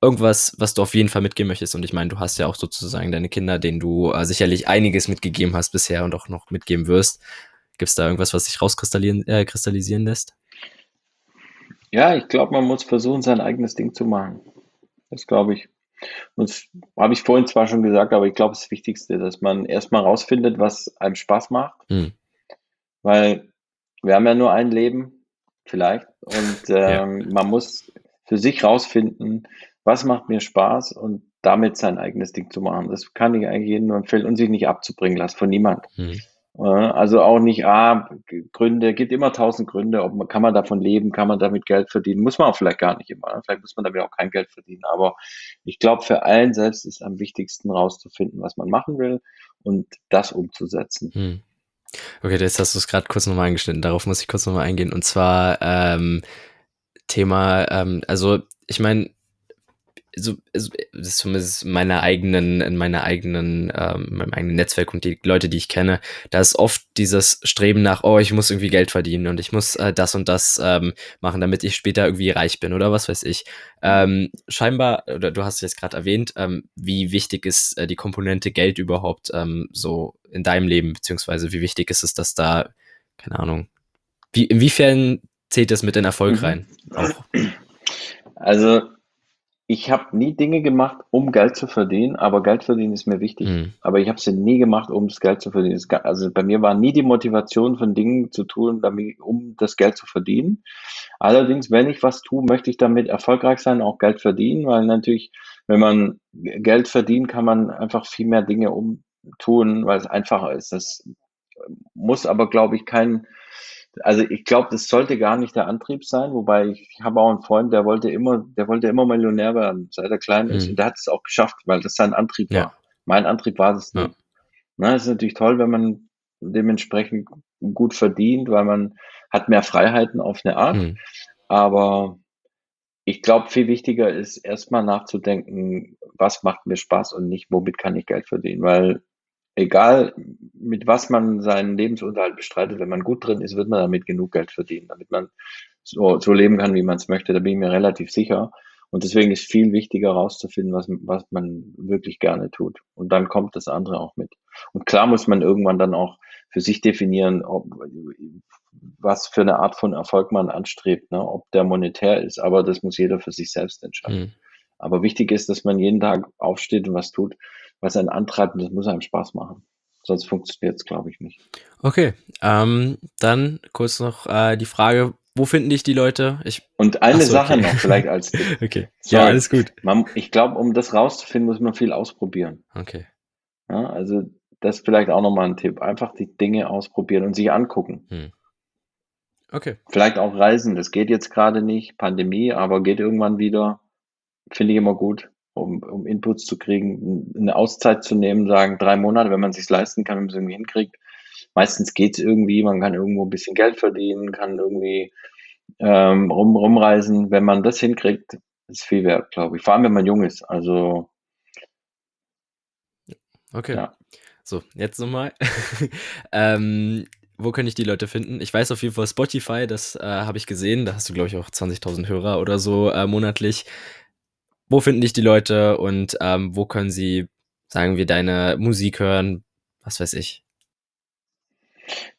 Speaker 1: Irgendwas, was du auf jeden Fall mitgeben möchtest. Und ich meine, du hast ja auch sozusagen deine Kinder, denen du äh, sicherlich einiges mitgegeben hast bisher und auch noch mitgeben wirst. Gibt es da irgendwas, was sich rauskristallisieren äh, lässt?
Speaker 2: Ja, ich glaube, man muss versuchen, sein eigenes Ding zu machen. Das glaube ich. Und das habe ich vorhin zwar schon gesagt, aber ich glaube, das Wichtigste, dass man erstmal rausfindet, was einem Spaß macht. Mhm. Weil wir haben ja nur ein Leben, vielleicht. Und ähm, ja. man muss für sich rausfinden, was macht mir Spaß und damit sein eigenes Ding zu machen. Das kann ich eigentlich jedem nur empfehlen und sich nicht abzubringen lassen von niemand. Mhm. Also auch nicht, ah, Gründe, gibt immer tausend Gründe, ob man, kann man davon leben, kann man damit Geld verdienen, muss man auch vielleicht gar nicht immer, ne? vielleicht muss man damit auch kein Geld verdienen, aber ich glaube, für einen selbst ist am wichtigsten rauszufinden, was man machen will und das umzusetzen. Hm.
Speaker 1: Okay, jetzt hast du es gerade kurz nochmal angeschnitten, darauf muss ich kurz nochmal eingehen und zwar ähm, Thema, ähm, also ich meine, so, also, das ist zumindest meiner eigenen, in meiner eigenen, ähm, meinem eigenen Netzwerk und die Leute, die ich kenne, da ist oft dieses Streben nach, oh, ich muss irgendwie Geld verdienen und ich muss äh, das und das ähm, machen, damit ich später irgendwie reich bin oder was weiß ich. Ähm, scheinbar, oder du hast es jetzt gerade erwähnt, ähm, wie wichtig ist äh, die Komponente Geld überhaupt ähm, so in deinem Leben, beziehungsweise wie wichtig ist es, dass da, keine Ahnung, wie, inwiefern zählt das mit in Erfolg mhm. rein? Auch?
Speaker 2: Also ich habe nie Dinge gemacht, um Geld zu verdienen, aber Geld verdienen ist mir wichtig. Mhm. Aber ich habe sie nie gemacht, um das Geld zu verdienen. Also bei mir war nie die Motivation von Dingen zu tun, damit, um das Geld zu verdienen. Allerdings, wenn ich was tue, möchte ich damit erfolgreich sein, auch Geld verdienen, weil natürlich, wenn man Geld verdient, kann man einfach viel mehr Dinge umtun, weil es einfacher ist. Das muss aber, glaube ich, kein also ich glaube, das sollte gar nicht der Antrieb sein, wobei ich habe auch einen Freund, der wollte immer, der wollte immer Millionär werden, seit er klein ist. Mhm. Und der hat es auch geschafft, weil das sein Antrieb ja. war. Mein Antrieb war das nicht. Ja. Na, es ist natürlich toll, wenn man dementsprechend gut verdient, weil man hat mehr Freiheiten auf eine Art. Mhm. Aber ich glaube, viel wichtiger ist erstmal nachzudenken, was macht mir Spaß und nicht, womit kann ich Geld verdienen, weil egal mit was man seinen Lebensunterhalt bestreitet, wenn man gut drin ist, wird man damit genug Geld verdienen, damit man so, so leben kann, wie man es möchte. Da bin ich mir relativ sicher. Und deswegen ist viel wichtiger herauszufinden, was, was man wirklich gerne tut. Und dann kommt das andere auch mit. Und klar muss man irgendwann dann auch für sich definieren, ob, was für eine Art von Erfolg man anstrebt, ne? ob der monetär ist. Aber das muss jeder für sich selbst entscheiden. Mhm. Aber wichtig ist, dass man jeden Tag aufsteht und was tut, was einen antreibt und das muss einem Spaß machen. Sonst funktioniert es, glaube ich, nicht.
Speaker 1: Okay, ähm, dann kurz noch äh, die Frage, wo finden dich die Leute?
Speaker 2: Ich, und eine so, Sache okay. noch vielleicht als
Speaker 1: Tipp. Okay, so, ja, alles gut.
Speaker 2: Man, ich glaube, um das rauszufinden, muss man viel ausprobieren.
Speaker 1: Okay.
Speaker 2: Ja, also das ist vielleicht auch nochmal ein Tipp. Einfach die Dinge ausprobieren und sich angucken. Hm.
Speaker 1: Okay.
Speaker 2: Vielleicht auch reisen. Das geht jetzt gerade nicht, Pandemie, aber geht irgendwann wieder. Finde ich immer gut um, um Inputs zu kriegen, eine Auszeit zu nehmen, sagen drei Monate, wenn man es sich leisten kann, wenn man es irgendwie hinkriegt. Meistens geht es irgendwie, man kann irgendwo ein bisschen Geld verdienen, kann irgendwie ähm, rum, rumreisen. Wenn man das hinkriegt, ist viel wert, glaube ich. Vor allem, wenn man jung ist. Also
Speaker 1: Okay. Ja. So, jetzt nochmal. ähm, wo kann ich die Leute finden? Ich weiß auf jeden Fall Spotify, das äh, habe ich gesehen. Da hast du, glaube ich, auch 20.000 Hörer oder so äh, monatlich wo finden dich die Leute und ähm, wo können sie, sagen wir, deine Musik hören? Was weiß ich.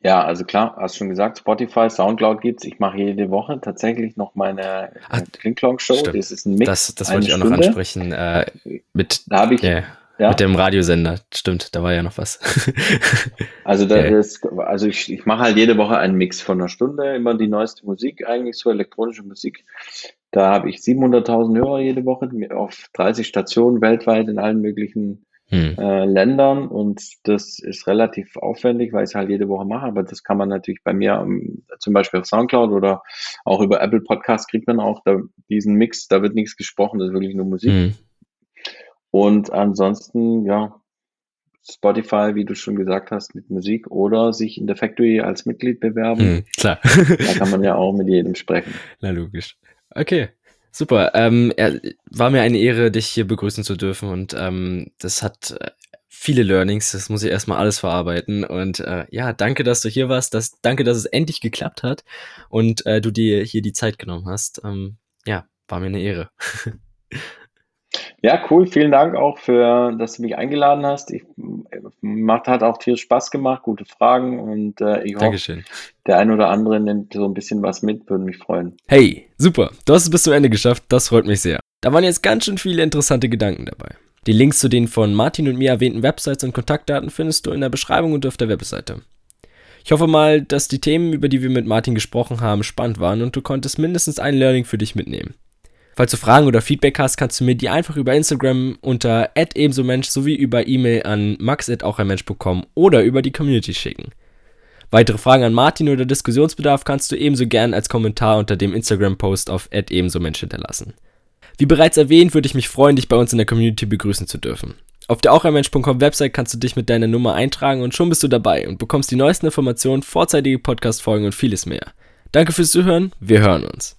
Speaker 2: Ja, also klar, hast schon gesagt, Spotify, Soundcloud gibt's. Ich mache jede Woche tatsächlich noch meine äh, Klinklong-Show.
Speaker 1: Das ist ein Mix. Das, das wollte ich auch Stunde. noch ansprechen. Äh, mit,
Speaker 2: da habe ich,
Speaker 1: yeah, ja. mit dem Radiosender. Stimmt, da war ja noch was.
Speaker 2: also da okay. ist, also ich, ich mache halt jede Woche einen Mix von einer Stunde, immer die neueste Musik, eigentlich so elektronische Musik. Da habe ich 700.000 Hörer jede Woche auf 30 Stationen weltweit in allen möglichen hm. äh, Ländern und das ist relativ aufwendig, weil ich es halt jede Woche mache, aber das kann man natürlich bei mir um, ähm, zum Beispiel auf Soundcloud oder auch über Apple Podcast kriegt man auch da, diesen Mix, da wird nichts gesprochen, das ist wirklich nur Musik. Hm. Und ansonsten, ja, Spotify, wie du schon gesagt hast, mit Musik oder sich in der Factory als Mitglied bewerben. Hm,
Speaker 1: klar.
Speaker 2: da kann man ja auch mit jedem sprechen.
Speaker 1: Na, logisch. Okay, super. Ähm, er, war mir eine Ehre, dich hier begrüßen zu dürfen und ähm, das hat äh, viele Learnings, das muss ich erstmal alles verarbeiten und äh, ja, danke, dass du hier warst, das, danke, dass es endlich geklappt hat und äh, du dir hier die Zeit genommen hast. Ähm, ja, war mir eine Ehre.
Speaker 2: Ja, cool. Vielen Dank auch für, dass du mich eingeladen hast. Ich, macht, hat auch tierisch Spaß gemacht, gute Fragen und äh, ich
Speaker 1: Dankeschön.
Speaker 2: hoffe, der ein oder andere nimmt so ein bisschen was mit, würde mich freuen.
Speaker 1: Hey, super. Du hast es bis zum Ende geschafft. Das freut mich sehr. Da waren jetzt ganz schön viele interessante Gedanken dabei. Die Links zu den von Martin und mir erwähnten Websites und Kontaktdaten findest du in der Beschreibung und auf der Webseite. Ich hoffe mal, dass die Themen, über die wir mit Martin gesprochen haben, spannend waren und du konntest mindestens ein Learning für dich mitnehmen. Falls du Fragen oder Feedback hast, kannst du mir die einfach über Instagram unter ebensomensch sowie über E-Mail an max.aucheinmensch.com oder über die Community schicken. Weitere Fragen an Martin oder Diskussionsbedarf kannst du ebenso gern als Kommentar unter dem Instagram-Post auf ebensomensch hinterlassen. Wie bereits erwähnt, würde ich mich freuen, dich bei uns in der Community begrüßen zu dürfen. Auf der aucheinmensch.com Website kannst du dich mit deiner Nummer eintragen und schon bist du dabei und bekommst die neuesten Informationen, vorzeitige Podcast-Folgen und vieles mehr. Danke fürs Zuhören, wir hören uns.